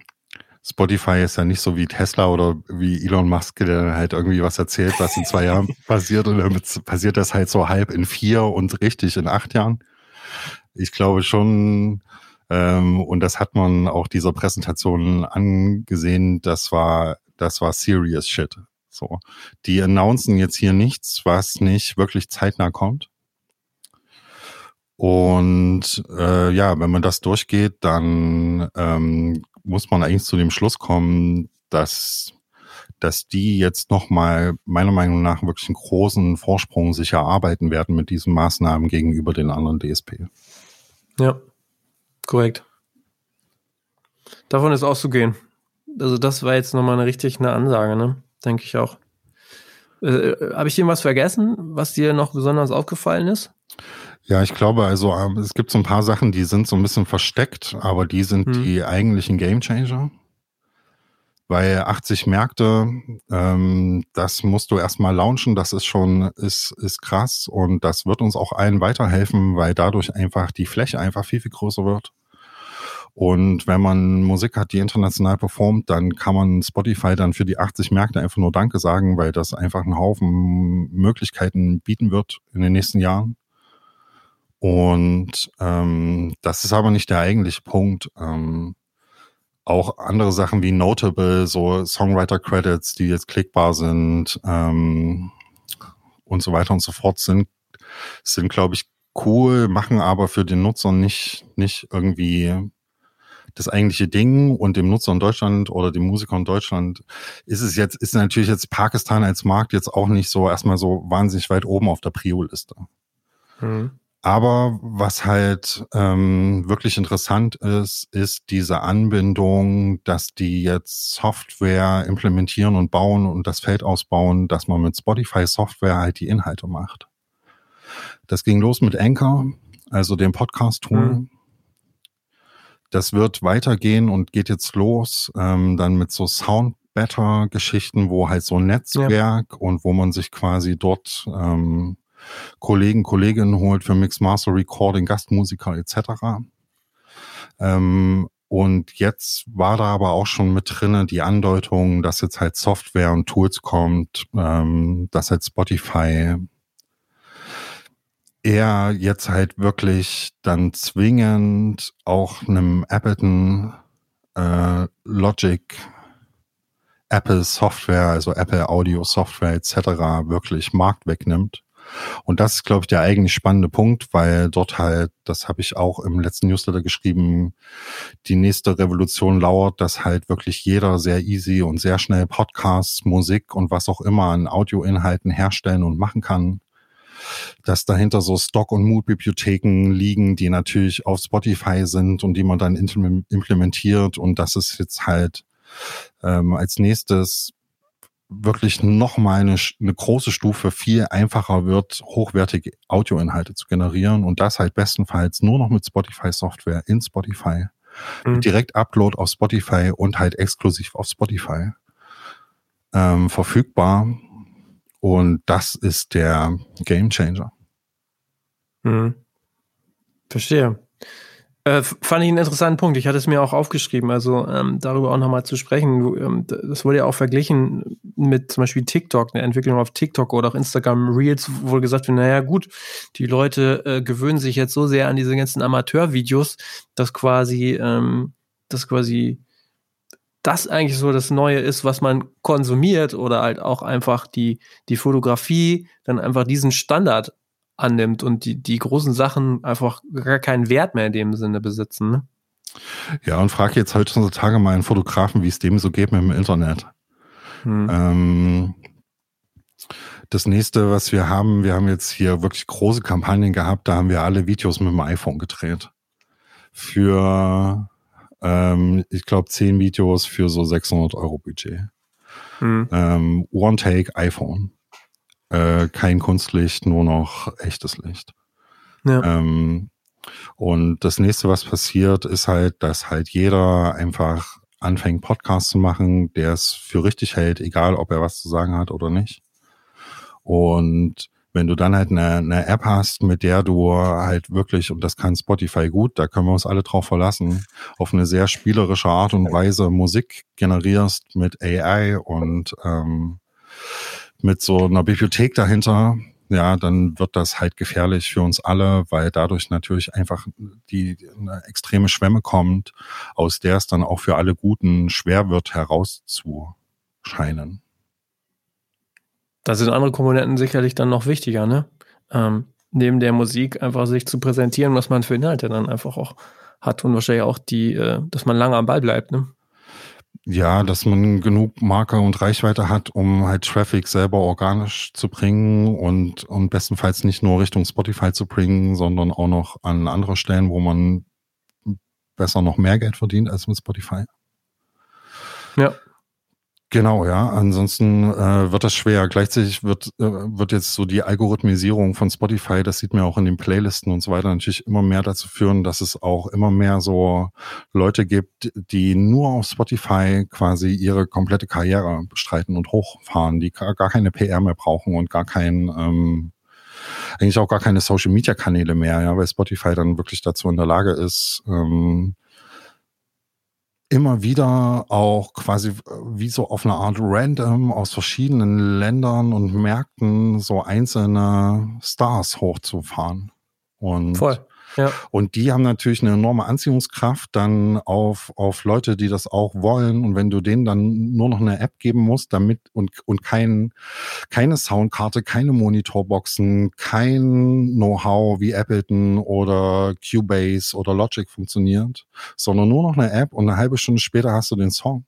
Spotify ist ja nicht so wie Tesla oder wie Elon Musk, der halt irgendwie was erzählt, was in zwei Jahren passiert und dann passiert das halt so halb in vier und richtig in acht Jahren. ich glaube schon, ähm, und das hat man auch dieser Präsentation angesehen, das war, das war serious shit. So. Die announcen jetzt hier nichts, was nicht wirklich zeitnah kommt. Und äh, ja, wenn man das durchgeht, dann ähm, muss man eigentlich zu dem Schluss kommen, dass dass die jetzt nochmal meiner Meinung nach wirklich einen großen Vorsprung sich erarbeiten werden mit diesen Maßnahmen gegenüber den anderen DSP. Ja, korrekt. Davon ist auszugehen. Also das war jetzt nochmal eine richtig eine Ansage, ne? Denke ich auch. Äh, äh Habe ich irgendwas vergessen, was dir noch besonders aufgefallen ist? Ja, ich glaube, also ähm, es gibt so ein paar Sachen, die sind so ein bisschen versteckt, aber die sind hm. die eigentlichen Gamechanger. Weil 80 Märkte, ähm, das musst du erstmal launchen, das ist schon, ist, ist krass und das wird uns auch allen weiterhelfen, weil dadurch einfach die Fläche einfach viel, viel größer wird. Und wenn man Musik hat, die international performt, dann kann man Spotify dann für die 80 Märkte einfach nur Danke sagen, weil das einfach einen Haufen Möglichkeiten bieten wird in den nächsten Jahren. Und ähm, das ist aber nicht der eigentliche Punkt. Ähm, auch andere Sachen wie Notable, so Songwriter-Credits, die jetzt klickbar sind ähm, und so weiter und so fort sind, sind, glaube ich, cool, machen aber für den Nutzer nicht, nicht irgendwie das eigentliche Ding und dem Nutzer in Deutschland oder dem Musiker in Deutschland ist es jetzt, ist natürlich jetzt Pakistan als Markt jetzt auch nicht so erstmal so wahnsinnig weit oben auf der Prio-Liste. Mhm. Aber was halt ähm, wirklich interessant ist, ist diese Anbindung, dass die jetzt Software implementieren und bauen und das Feld ausbauen, dass man mit Spotify Software halt die Inhalte macht. Das ging los mit Anchor, also dem Podcast-Tool. Mhm. Das wird weitergehen und geht jetzt los, ähm, dann mit so Sound Better Geschichten, wo halt so ein Netzwerk ja. und wo man sich quasi dort ähm, Kollegen, Kolleginnen holt für Mix Master Recording, Gastmusiker etc. Ähm, und jetzt war da aber auch schon mit drinne die Andeutung, dass jetzt halt Software und Tools kommt, ähm, dass halt Spotify eher jetzt halt wirklich dann zwingend auch einem Appleton äh, Logic Apple Software, also Apple Audio Software etc. wirklich Markt wegnimmt und das ist, glaube ich, der eigentlich spannende Punkt, weil dort halt, das habe ich auch im letzten Newsletter geschrieben, die nächste Revolution lauert, dass halt wirklich jeder sehr easy und sehr schnell Podcasts, Musik und was auch immer an Audioinhalten herstellen und machen kann dass dahinter so Stock- und Mood-Bibliotheken liegen, die natürlich auf Spotify sind und die man dann implementiert und das ist jetzt halt ähm, als nächstes wirklich nochmal eine, eine große Stufe viel einfacher wird, hochwertige Audioinhalte zu generieren und das halt bestenfalls nur noch mit Spotify-Software in Spotify. Mhm. Direkt Upload auf Spotify und halt exklusiv auf Spotify ähm, verfügbar. Und das ist der Game Changer. Mhm. Verstehe. Äh, fand ich einen interessanten Punkt. Ich hatte es mir auch aufgeschrieben, also ähm, darüber auch nochmal zu sprechen. Ähm, das wurde ja auch verglichen mit zum Beispiel TikTok, eine Entwicklung auf TikTok oder auch Instagram Reels, wo gesagt wird, naja gut, die Leute äh, gewöhnen sich jetzt so sehr an diese ganzen Amateurvideos, dass quasi, ähm, dass quasi das eigentlich so das Neue ist, was man konsumiert oder halt auch einfach die, die Fotografie dann einfach diesen Standard annimmt und die, die großen Sachen einfach gar keinen Wert mehr in dem Sinne besitzen. Ne? Ja, und frag jetzt heutzutage mal einen Fotografen, wie es dem so geht mit dem Internet. Hm. Ähm, das nächste, was wir haben, wir haben jetzt hier wirklich große Kampagnen gehabt, da haben wir alle Videos mit dem iPhone gedreht. Für, ähm, ich glaube, zehn Videos für so 600 Euro Budget. Hm. Ähm, One Take iPhone äh, kein Kunstlicht, nur noch echtes Licht. Ja. Ähm, und das nächste, was passiert, ist halt, dass halt jeder einfach anfängt, Podcasts zu machen, der es für richtig hält, egal ob er was zu sagen hat oder nicht. Und wenn du dann halt eine, eine App hast, mit der du halt wirklich, und das kann Spotify gut, da können wir uns alle drauf verlassen, auf eine sehr spielerische Art und Weise Musik generierst mit AI und ähm, mit so einer Bibliothek dahinter, ja, dann wird das halt gefährlich für uns alle, weil dadurch natürlich einfach die eine extreme Schwemme kommt, aus der es dann auch für alle Guten schwer wird, herauszuscheinen. Da sind andere Komponenten sicherlich dann noch wichtiger, ne? Ähm, neben der Musik einfach sich zu präsentieren, was man für Inhalte dann einfach auch hat und wahrscheinlich auch die, äh, dass man lange am Ball bleibt, ne? Ja, dass man genug Marke und Reichweite hat, um halt Traffic selber organisch zu bringen und, und bestenfalls nicht nur Richtung Spotify zu bringen, sondern auch noch an andere Stellen, wo man besser noch mehr Geld verdient als mit Spotify. Ja. Genau, ja. Ansonsten äh, wird das schwer. Gleichzeitig wird, äh, wird jetzt so die Algorithmisierung von Spotify, das sieht man auch in den Playlisten und so weiter, natürlich immer mehr dazu führen, dass es auch immer mehr so Leute gibt, die nur auf Spotify quasi ihre komplette Karriere bestreiten und hochfahren, die gar, keine PR mehr brauchen und gar kein ähm, eigentlich auch gar keine Social Media Kanäle mehr, ja, weil Spotify dann wirklich dazu in der Lage ist, ähm, immer wieder auch quasi wie so auf eine Art random aus verschiedenen Ländern und Märkten so einzelne Stars hochzufahren. Und Voll. Ja. Und die haben natürlich eine enorme Anziehungskraft dann auf, auf Leute, die das auch wollen. Und wenn du denen dann nur noch eine App geben musst, damit und, und kein, keine Soundkarte, keine Monitorboxen, kein Know-how wie Appleton oder Cubase oder Logic funktioniert, sondern nur noch eine App und eine halbe Stunde später hast du den Song,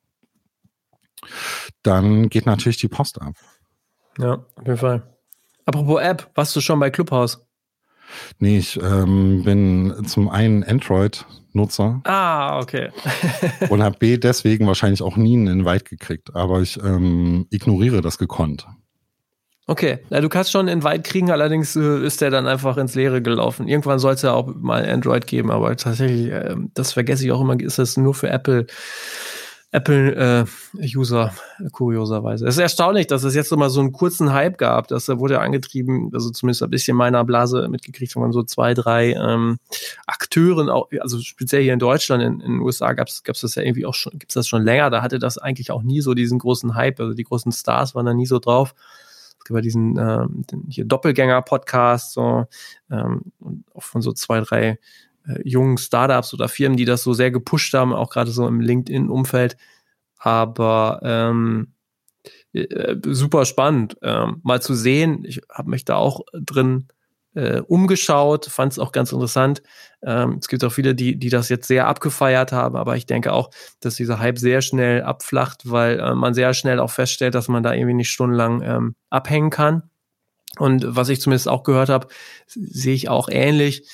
dann geht natürlich die Post ab. Ja, auf jeden Fall. Apropos App, warst du schon bei Clubhouse? Nee, ich ähm, bin zum einen Android-Nutzer. Ah, okay. und habe B deswegen wahrscheinlich auch nie einen Invite gekriegt, aber ich ähm, ignoriere das gekonnt. Okay, ja, du kannst schon einen Invite kriegen, allerdings äh, ist der dann einfach ins Leere gelaufen. Irgendwann soll es ja auch mal Android geben, aber tatsächlich, äh, das vergesse ich auch immer, ist das nur für Apple Apple-User, äh, kurioserweise. Es ist erstaunlich, dass es jetzt immer so einen kurzen Hype gab. Das wurde ja angetrieben, also zumindest ein bisschen meiner Blase mitgekriegt, man so zwei, drei ähm, Akteuren, auch, also speziell hier in Deutschland, in, in den USA gab es das ja irgendwie auch schon, gibt es das schon länger, da hatte das eigentlich auch nie so diesen großen Hype, also die großen Stars waren da nie so drauf. Es gibt ja diesen ähm, hier Doppelgänger-Podcast, so, ähm, auch von so zwei, drei äh, jungen Startups oder Firmen, die das so sehr gepusht haben, auch gerade so im LinkedIn-Umfeld. Aber ähm, äh, super spannend, ähm, mal zu sehen. Ich habe mich da auch drin äh, umgeschaut, fand es auch ganz interessant. Ähm, es gibt auch viele, die, die das jetzt sehr abgefeiert haben, aber ich denke auch, dass dieser Hype sehr schnell abflacht, weil äh, man sehr schnell auch feststellt, dass man da irgendwie nicht stundenlang ähm, abhängen kann. Und was ich zumindest auch gehört habe, sehe ich auch ähnlich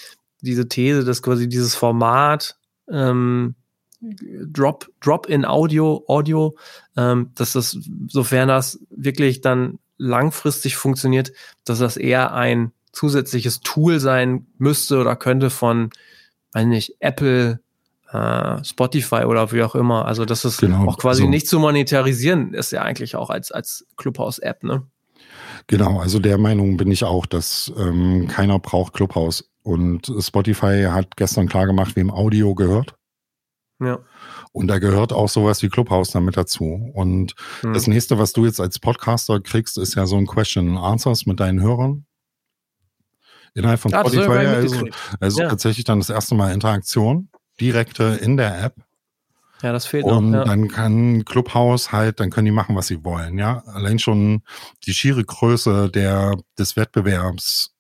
diese These, dass quasi dieses Format ähm, Drop, Drop in Audio, Audio, ähm, dass das, sofern das wirklich dann langfristig funktioniert, dass das eher ein zusätzliches Tool sein müsste oder könnte von, weiß nicht, Apple, äh, Spotify oder wie auch immer. Also das ist genau, auch quasi so. nicht zu monetarisieren ist ja eigentlich auch als, als Clubhouse-App, ne? Genau, also der Meinung bin ich auch, dass ähm, keiner braucht Clubhouse. Und Spotify hat gestern klar gemacht, wem Audio gehört. Ja. Und da gehört auch sowas wie Clubhouse damit dazu. Und hm. das nächste, was du jetzt als Podcaster kriegst, ist ja so ein Question and Answers mit deinen Hörern. Innerhalb von ah, Spotify. Also, also ja. tatsächlich dann das erste Mal Interaktion, direkte in der App. Ja, das fehlt Und noch, ja. dann kann Clubhouse halt, dann können die machen, was sie wollen, ja. Allein schon die schiere Größe der, des Wettbewerbs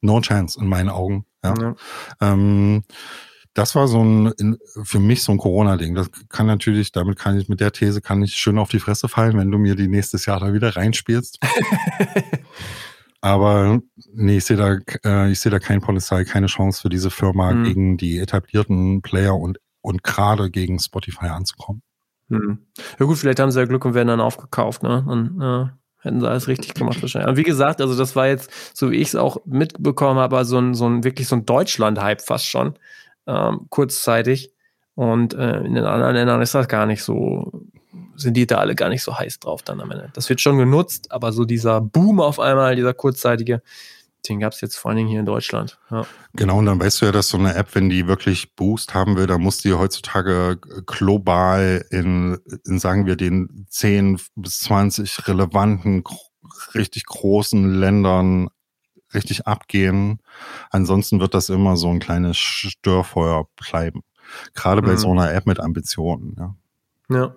no chance in meinen Augen. Ja. ja. Ähm, das war so ein, für mich so ein Corona-Ding. Das kann natürlich, damit kann ich, mit der These kann ich schön auf die Fresse fallen, wenn du mir die nächstes Jahr da wieder reinspielst. Aber nee, ich sehe da, äh, ich sehe da keine Polizei, keine Chance für diese Firma mhm. gegen die etablierten Player und, und gerade gegen Spotify anzukommen. Mhm. Ja gut, vielleicht haben sie ja Glück und werden dann aufgekauft, ne? Und, äh, Hätten sie alles richtig gemacht wahrscheinlich. Aber wie gesagt, also das war jetzt, so wie ich es auch mitbekommen habe, so ein, so ein wirklich so ein Deutschland-Hype fast schon, ähm, kurzzeitig. Und äh, in den anderen Ländern ist das gar nicht so, sind die da alle gar nicht so heiß drauf dann am Ende. Das wird schon genutzt, aber so dieser Boom auf einmal, dieser kurzzeitige, den gab es jetzt vor allen Dingen hier in Deutschland. Ja. Genau, und dann weißt du ja, dass so eine App, wenn die wirklich Boost haben will, dann muss die heutzutage global in, in sagen wir, den 10 bis 20 relevanten richtig großen Ländern richtig abgehen. Ansonsten wird das immer so ein kleines Störfeuer bleiben. Gerade bei mhm. so einer App mit Ambitionen. Ja. ja.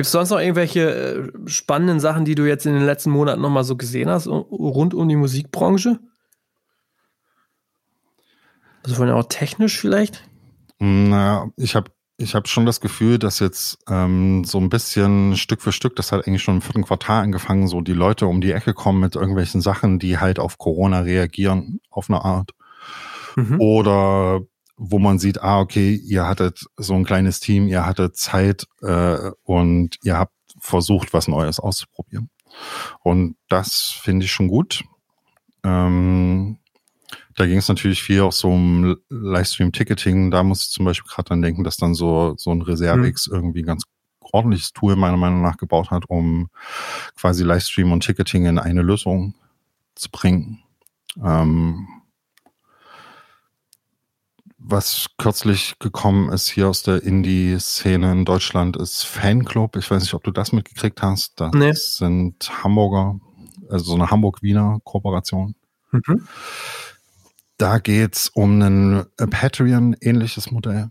Gibt es sonst noch irgendwelche äh, spannenden Sachen, die du jetzt in den letzten Monaten nochmal so gesehen hast, rund um die Musikbranche? Also von auch technisch vielleicht? Na, ich habe ich habe schon das Gefühl, dass jetzt ähm, so ein bisschen Stück für Stück, das hat eigentlich schon im vierten Quartal angefangen, so die Leute um die Ecke kommen mit irgendwelchen Sachen, die halt auf Corona reagieren, auf eine Art. Mhm. Oder wo man sieht, ah, okay, ihr hattet so ein kleines Team, ihr hattet Zeit äh, und ihr habt versucht, was Neues auszuprobieren. Und das finde ich schon gut. Ähm, da ging es natürlich viel auch so um Livestream-Ticketing. Da muss ich zum Beispiel gerade dran denken, dass dann so, so ein Reservix mhm. irgendwie ganz ordentliches Tool meiner Meinung nach gebaut hat, um quasi Livestream und Ticketing in eine Lösung zu bringen. Ähm, was kürzlich gekommen ist hier aus der Indie-Szene in Deutschland ist Fanclub. Ich weiß nicht, ob du das mitgekriegt hast. Das nee. sind Hamburger, also so eine Hamburg-Wiener Kooperation. Mhm. Da geht's um ein Patreon-ähnliches Modell.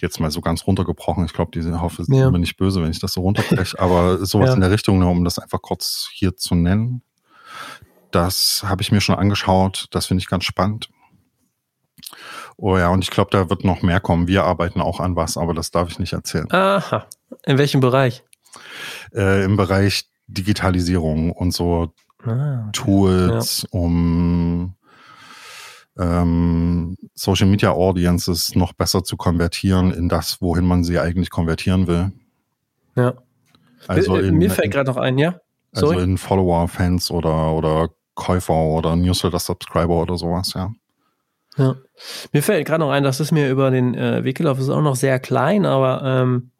Jetzt mal so ganz runtergebrochen. Ich glaube, diese hoffe, sind ja. mir nicht böse, wenn ich das so runterbreche, aber sowas ja. in der Richtung, nur um das einfach kurz hier zu nennen. Das habe ich mir schon angeschaut. Das finde ich ganz spannend. Oh ja, und ich glaube, da wird noch mehr kommen. Wir arbeiten auch an was, aber das darf ich nicht erzählen. Aha. In welchem Bereich? Äh, Im Bereich Digitalisierung und so ah, okay. Tools, ja. um ähm, Social Media Audiences noch besser zu konvertieren in das, wohin man sie eigentlich konvertieren will. Ja. Also in, Mir fällt gerade noch ein, ja. Also Sorry. Also in Follower, Fans oder, oder Käufer oder Newsletter-Subscriber oder sowas, ja. Ja. Mir fällt gerade noch ein, das ist mir über den äh, Weg gelaufen, ist auch noch sehr klein, aber ähm,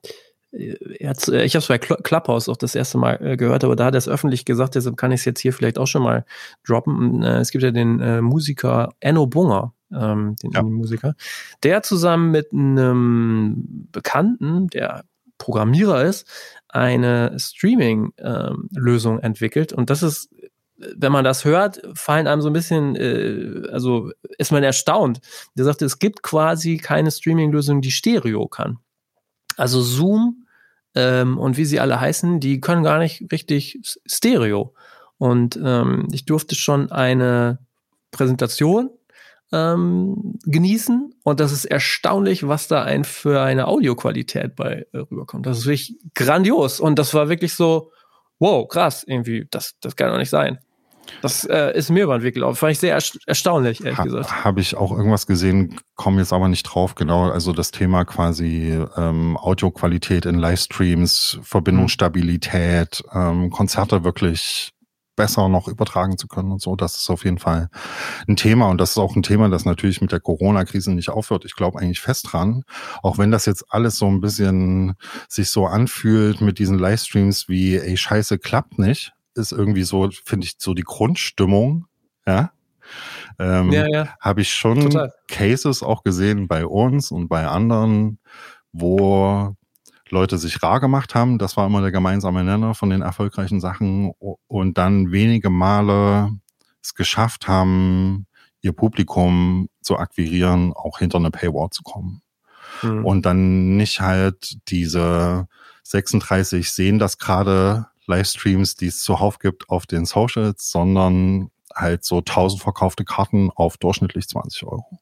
äh, ich habe es bei Clubhouse auch das erste Mal äh, gehört, aber da hat er es öffentlich gesagt, deshalb kann ich es jetzt hier vielleicht auch schon mal droppen. Äh, es gibt ja den äh, Musiker Enno Bunger, ähm, den ja. Musiker, der zusammen mit einem Bekannten, der Programmierer ist, eine Streaming-Lösung ähm, entwickelt. Und das ist, wenn man das hört, fallen einem so ein bisschen, äh, also ist man erstaunt. Der sagte, es gibt quasi keine Streaming-Lösung, die Stereo kann. Also Zoom ähm, und wie sie alle heißen, die können gar nicht richtig Stereo. Und ähm, ich durfte schon eine Präsentation ähm, genießen und das ist erstaunlich, was da ein für eine Audioqualität bei äh, rüberkommt. Das ist wirklich grandios und das war wirklich so, wow, krass, irgendwie, das, das kann doch nicht sein. Das äh, ist mir über den Weg gelaufen. Fand ich sehr erstaunlich, ehrlich ha, gesagt. Habe ich auch irgendwas gesehen, komme jetzt aber nicht drauf. Genau, also das Thema quasi ähm, Audioqualität in Livestreams, Verbindungsstabilität, ähm, Konzerte wirklich besser noch übertragen zu können und so. Das ist auf jeden Fall ein Thema und das ist auch ein Thema, das natürlich mit der Corona-Krise nicht aufhört. Ich glaube eigentlich fest dran, auch wenn das jetzt alles so ein bisschen sich so anfühlt mit diesen Livestreams wie, ey, scheiße, klappt nicht ist irgendwie so, finde ich, so die Grundstimmung, ja. Ähm, ja, ja. Habe ich schon Total. Cases auch gesehen bei uns und bei anderen, wo Leute sich rar gemacht haben. Das war immer der gemeinsame Nenner von den erfolgreichen Sachen und dann wenige Male es geschafft haben, ihr Publikum zu akquirieren, auch hinter eine Paywall zu kommen. Mhm. Und dann nicht halt diese 36 sehen das gerade Livestreams, die es zuhauf gibt auf den Socials, sondern halt so 1000 verkaufte Karten auf durchschnittlich 20 Euro.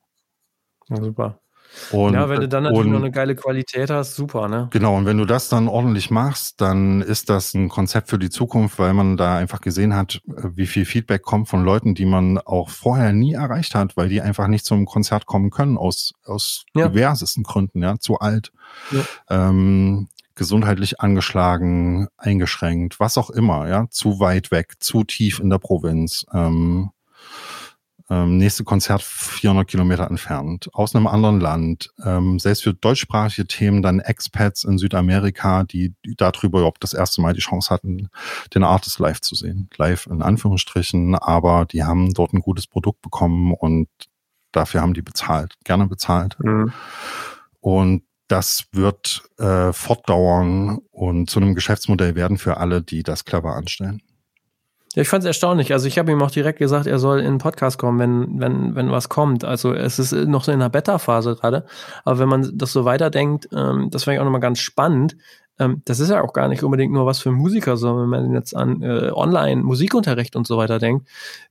Ja, super. Und, ja, wenn du dann natürlich und, noch eine geile Qualität hast, super, ne? Genau, und wenn du das dann ordentlich machst, dann ist das ein Konzept für die Zukunft, weil man da einfach gesehen hat, wie viel Feedback kommt von Leuten, die man auch vorher nie erreicht hat, weil die einfach nicht zum Konzert kommen können, aus, aus ja. diversesten Gründen, ja, zu alt. Ja. Ähm, gesundheitlich angeschlagen, eingeschränkt, was auch immer, ja, zu weit weg, zu tief in der Provinz. Ähm, ähm, nächste Konzert 400 Kilometer entfernt, aus einem anderen Land. Ähm, selbst für deutschsprachige Themen dann Expats in Südamerika, die, die darüber überhaupt das erste Mal die Chance hatten, den Artist live zu sehen. Live in Anführungsstrichen, aber die haben dort ein gutes Produkt bekommen und dafür haben die bezahlt, gerne bezahlt. Mhm. Und das wird äh, fortdauern und zu einem Geschäftsmodell werden für alle, die das clever anstellen. Ja, ich fand es erstaunlich. Also ich habe ihm auch direkt gesagt, er soll in den Podcast kommen, wenn, wenn, wenn was kommt. Also es ist noch so in der Beta-Phase gerade. Aber wenn man das so weiterdenkt, ähm, das fand ich auch nochmal ganz spannend. Ähm, das ist ja auch gar nicht unbedingt nur was für Musiker, sondern wenn man jetzt an äh, Online-Musikunterricht und so weiter denkt,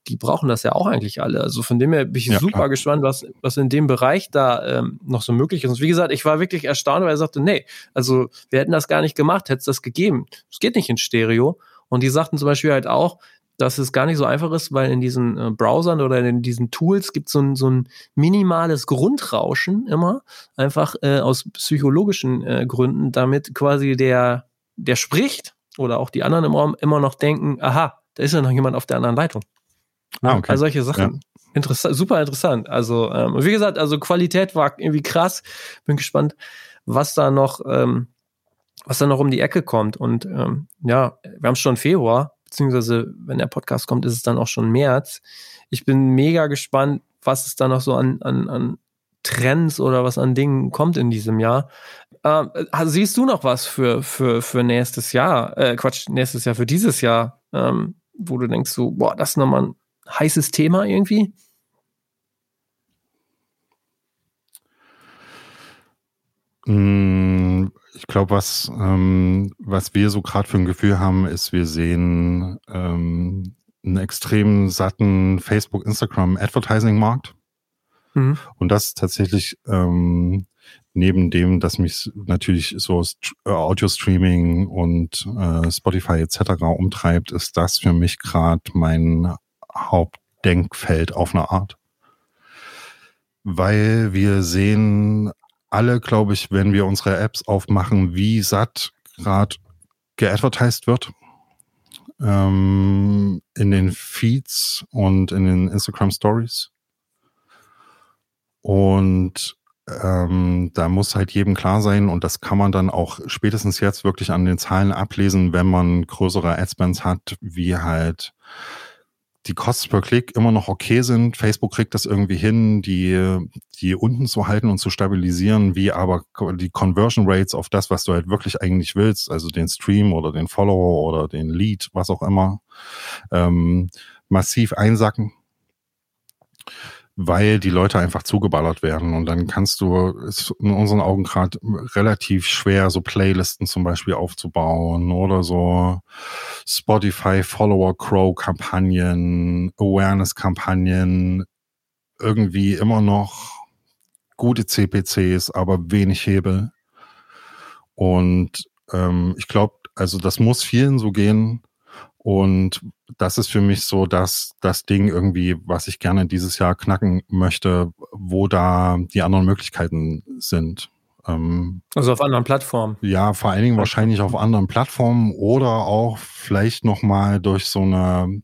die brauchen das ja auch eigentlich alle. Also von dem her bin ich ja, super klar. gespannt, was, was in dem Bereich da ähm, noch so möglich ist. Und wie gesagt, ich war wirklich erstaunt, weil er sagte, nee, also wir hätten das gar nicht gemacht, hätte es das gegeben. Es geht nicht in Stereo. Und die sagten zum Beispiel halt auch, dass es gar nicht so einfach ist, weil in diesen äh, Browsern oder in diesen Tools gibt so es so ein minimales Grundrauschen immer, einfach äh, aus psychologischen äh, Gründen, damit quasi der, der spricht oder auch die anderen im Raum immer noch denken, aha, da ist ja noch jemand auf der anderen Leitung. Ah, okay. Also solche Sachen. Ja. Interessant, super interessant. Also, ähm, wie gesagt, also Qualität war irgendwie krass. Bin gespannt, was da noch ähm, was dann noch um die Ecke kommt. Und ähm, ja, wir haben schon Februar, beziehungsweise wenn der Podcast kommt, ist es dann auch schon März. Ich bin mega gespannt, was es da noch so an, an, an Trends oder was an Dingen kommt in diesem Jahr. Also siehst du noch was für, für, für nächstes Jahr, äh, Quatsch, nächstes Jahr, für dieses Jahr, ähm, wo du denkst so, boah, das ist nochmal ein heißes Thema irgendwie? Mm, ich glaube, was, ähm, was wir so gerade für ein Gefühl haben, ist, wir sehen ähm, einen extrem satten Facebook, Instagram Advertising-Markt. Mhm. Und das tatsächlich ähm, neben dem, dass mich natürlich so äh, Audio-Streaming und äh, Spotify etc. umtreibt, ist das für mich gerade mein Hauptdenkfeld auf eine Art. Weil wir sehen alle, glaube ich, wenn wir unsere Apps aufmachen, wie satt gerade geadvertised wird. Ähm, in den Feeds und in den Instagram Stories. Und ähm, da muss halt jedem klar sein, und das kann man dann auch spätestens jetzt wirklich an den Zahlen ablesen, wenn man größere Adspends hat, wie halt die Kosten per Klick immer noch okay sind. Facebook kriegt das irgendwie hin, die, die unten zu halten und zu stabilisieren, wie aber die Conversion Rates auf das, was du halt wirklich eigentlich willst, also den Stream oder den Follower oder den Lead, was auch immer, ähm, massiv einsacken weil die Leute einfach zugeballert werden. Und dann kannst du, ist in unseren Augen gerade relativ schwer, so Playlisten zum Beispiel aufzubauen oder so Spotify Follower Crow Kampagnen, Awareness Kampagnen, irgendwie immer noch gute CPCs, aber wenig Hebel. Und ähm, ich glaube, also das muss vielen so gehen. Und das ist für mich so das, das Ding irgendwie, was ich gerne dieses Jahr knacken möchte, wo da die anderen Möglichkeiten sind. Ähm, also auf anderen Plattformen. Ja, vor allen Dingen wahrscheinlich auf anderen Plattformen oder auch vielleicht nochmal durch so eine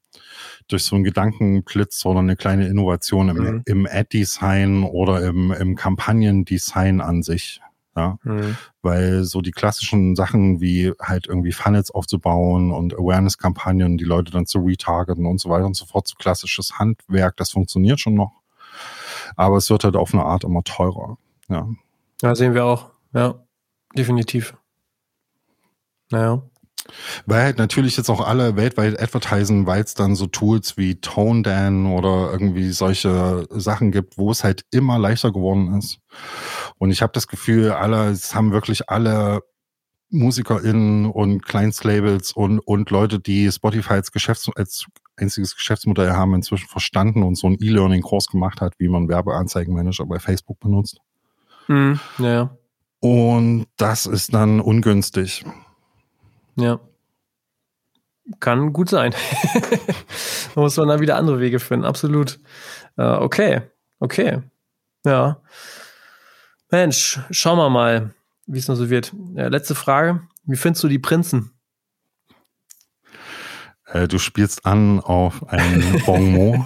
durch so einen Gedankenblitz oder eine kleine Innovation im, mhm. im Ad-Design oder im, im Kampagnendesign an sich. Ja, mhm. weil so die klassischen Sachen wie halt irgendwie Funnels aufzubauen und Awareness-Kampagnen, die Leute dann zu retargeten und so weiter und so fort, so klassisches Handwerk, das funktioniert schon noch. Aber es wird halt auf eine Art immer teurer. Ja. Ja, sehen wir auch. Ja, definitiv. Naja. Weil halt natürlich jetzt auch alle weltweit advertisen, weil es dann so Tools wie ToneDan oder irgendwie solche Sachen gibt, wo es halt immer leichter geworden ist. Und ich habe das Gefühl, alle, es haben wirklich alle MusikerInnen und Kleinstlabels und, und Leute, die Spotify als, Geschäfts-, als einziges Geschäftsmodell haben, inzwischen verstanden und so einen E-Learning-Kurs gemacht hat, wie man Werbeanzeigenmanager bei Facebook benutzt. Mhm, ja. Und das ist dann ungünstig. Ja. Kann gut sein. da muss man dann wieder andere Wege finden, absolut. Äh, okay, okay. Ja. Mensch, schauen wir mal, wie es noch so wird. Ja, letzte Frage. Wie findest du die Prinzen? Äh, du spielst an auf ein Bonmot.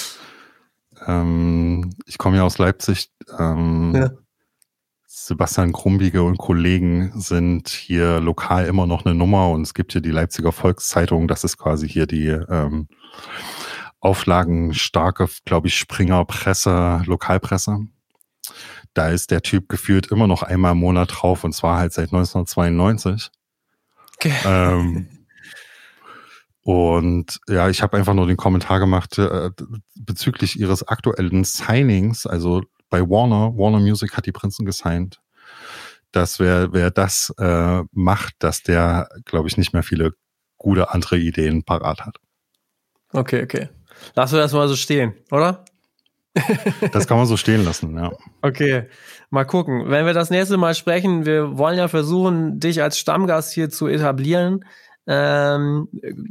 ähm, ich komme ja aus Leipzig. Ähm, ja. Sebastian Krumbige und Kollegen sind hier lokal immer noch eine Nummer und es gibt hier die Leipziger Volkszeitung. Das ist quasi hier die ähm, auflagenstarke, glaube ich, Springer Presse, Lokalpresse. Da ist der Typ gefühlt immer noch einmal im Monat drauf und zwar halt seit 1992. Okay. Ähm, Und ja, ich habe einfach nur den Kommentar gemacht äh, bezüglich ihres aktuellen Signings, also bei Warner, Warner Music hat die Prinzen gesigned. Dass wer, wer das äh, macht, dass der, glaube ich, nicht mehr viele gute andere Ideen parat hat. Okay, okay. Lassen wir das mal so stehen, oder? das kann man so stehen lassen, ja. Okay, mal gucken. Wenn wir das nächste Mal sprechen, wir wollen ja versuchen, dich als Stammgast hier zu etablieren. Ähm,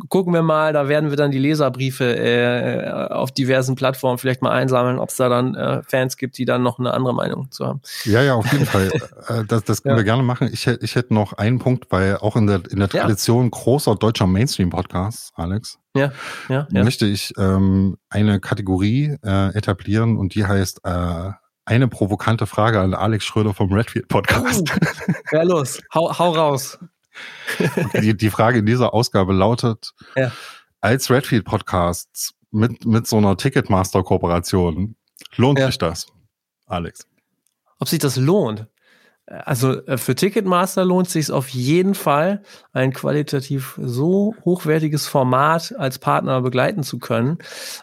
gucken wir mal, da werden wir dann die Leserbriefe äh, auf diversen Plattformen vielleicht mal einsammeln, ob es da dann äh, Fans gibt, die dann noch eine andere Meinung zu haben. Ja, ja, auf jeden Fall. Äh, das, das können ja. wir gerne machen. Ich, ich hätte noch einen Punkt, weil auch in der, in der Tradition ja. großer deutscher Mainstream-Podcasts, Alex, ja, ja, ja. möchte ich ähm, eine Kategorie äh, etablieren und die heißt äh, eine provokante Frage an Alex Schröder vom Redfield Podcast. Uh, ja, los, hau, hau raus. Die, die Frage in dieser Ausgabe lautet, ja. als Redfield Podcast mit, mit so einer Ticketmaster-Kooperation, lohnt ja. sich das, Alex? Ob sich das lohnt? Also äh, für Ticketmaster lohnt sich auf jeden Fall, ein qualitativ so hochwertiges Format als Partner begleiten zu können.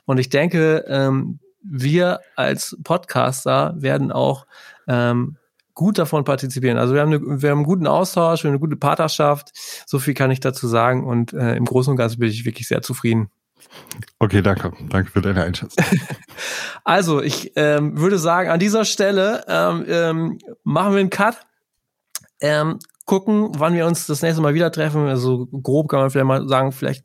Und ich denke, ähm, wir als Podcaster werden auch ähm, gut davon partizipieren. Also wir haben, eine, wir haben einen guten Austausch, wir haben eine gute Partnerschaft. So viel kann ich dazu sagen. Und äh, im Großen und Ganzen bin ich wirklich sehr zufrieden. Okay, danke. Danke für deine Einschätzung. also, ich ähm, würde sagen, an dieser Stelle ähm, ähm, machen wir einen Cut. Ähm, gucken, wann wir uns das nächste Mal wieder treffen. Also grob kann man vielleicht mal sagen, vielleicht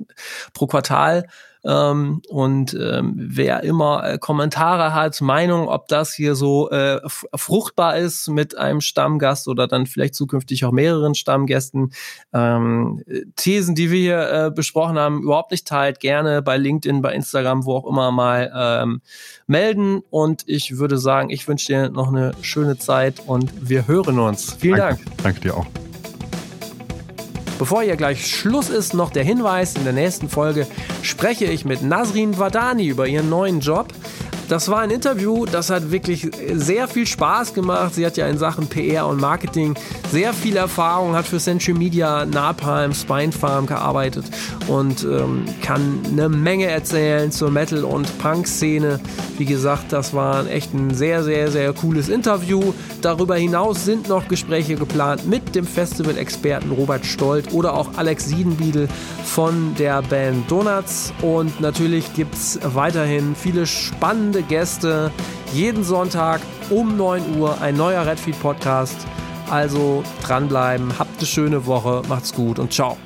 pro Quartal. Ähm, und ähm, wer immer äh, Kommentare hat, Meinung, ob das hier so äh, fruchtbar ist mit einem Stammgast oder dann vielleicht zukünftig auch mehreren Stammgästen, ähm, Thesen, die wir hier äh, besprochen haben, überhaupt nicht teilt, gerne bei LinkedIn, bei Instagram, wo auch immer mal ähm, melden. Und ich würde sagen, ich wünsche dir noch eine schöne Zeit und wir hören uns. Vielen Danke. Dank. Danke dir auch. Bevor hier gleich Schluss ist, noch der Hinweis, in der nächsten Folge spreche ich mit Nasrin Wadani über ihren neuen Job. Das war ein Interview, das hat wirklich sehr viel Spaß gemacht. Sie hat ja in Sachen PR und Marketing sehr viel Erfahrung, hat für Century Media, Napalm, Spinefarm gearbeitet und ähm, kann eine Menge erzählen zur Metal- und Punk-Szene. Wie gesagt, das war echt ein sehr, sehr, sehr cooles Interview. Darüber hinaus sind noch Gespräche geplant mit dem Festival-Experten Robert Stolt oder auch Alex Siedenbiedel von der Band Donuts. Und natürlich gibt es weiterhin viele spannende Gäste. Jeden Sonntag um 9 Uhr ein neuer Redfeed Podcast. Also dranbleiben, habt eine schöne Woche, macht's gut und ciao.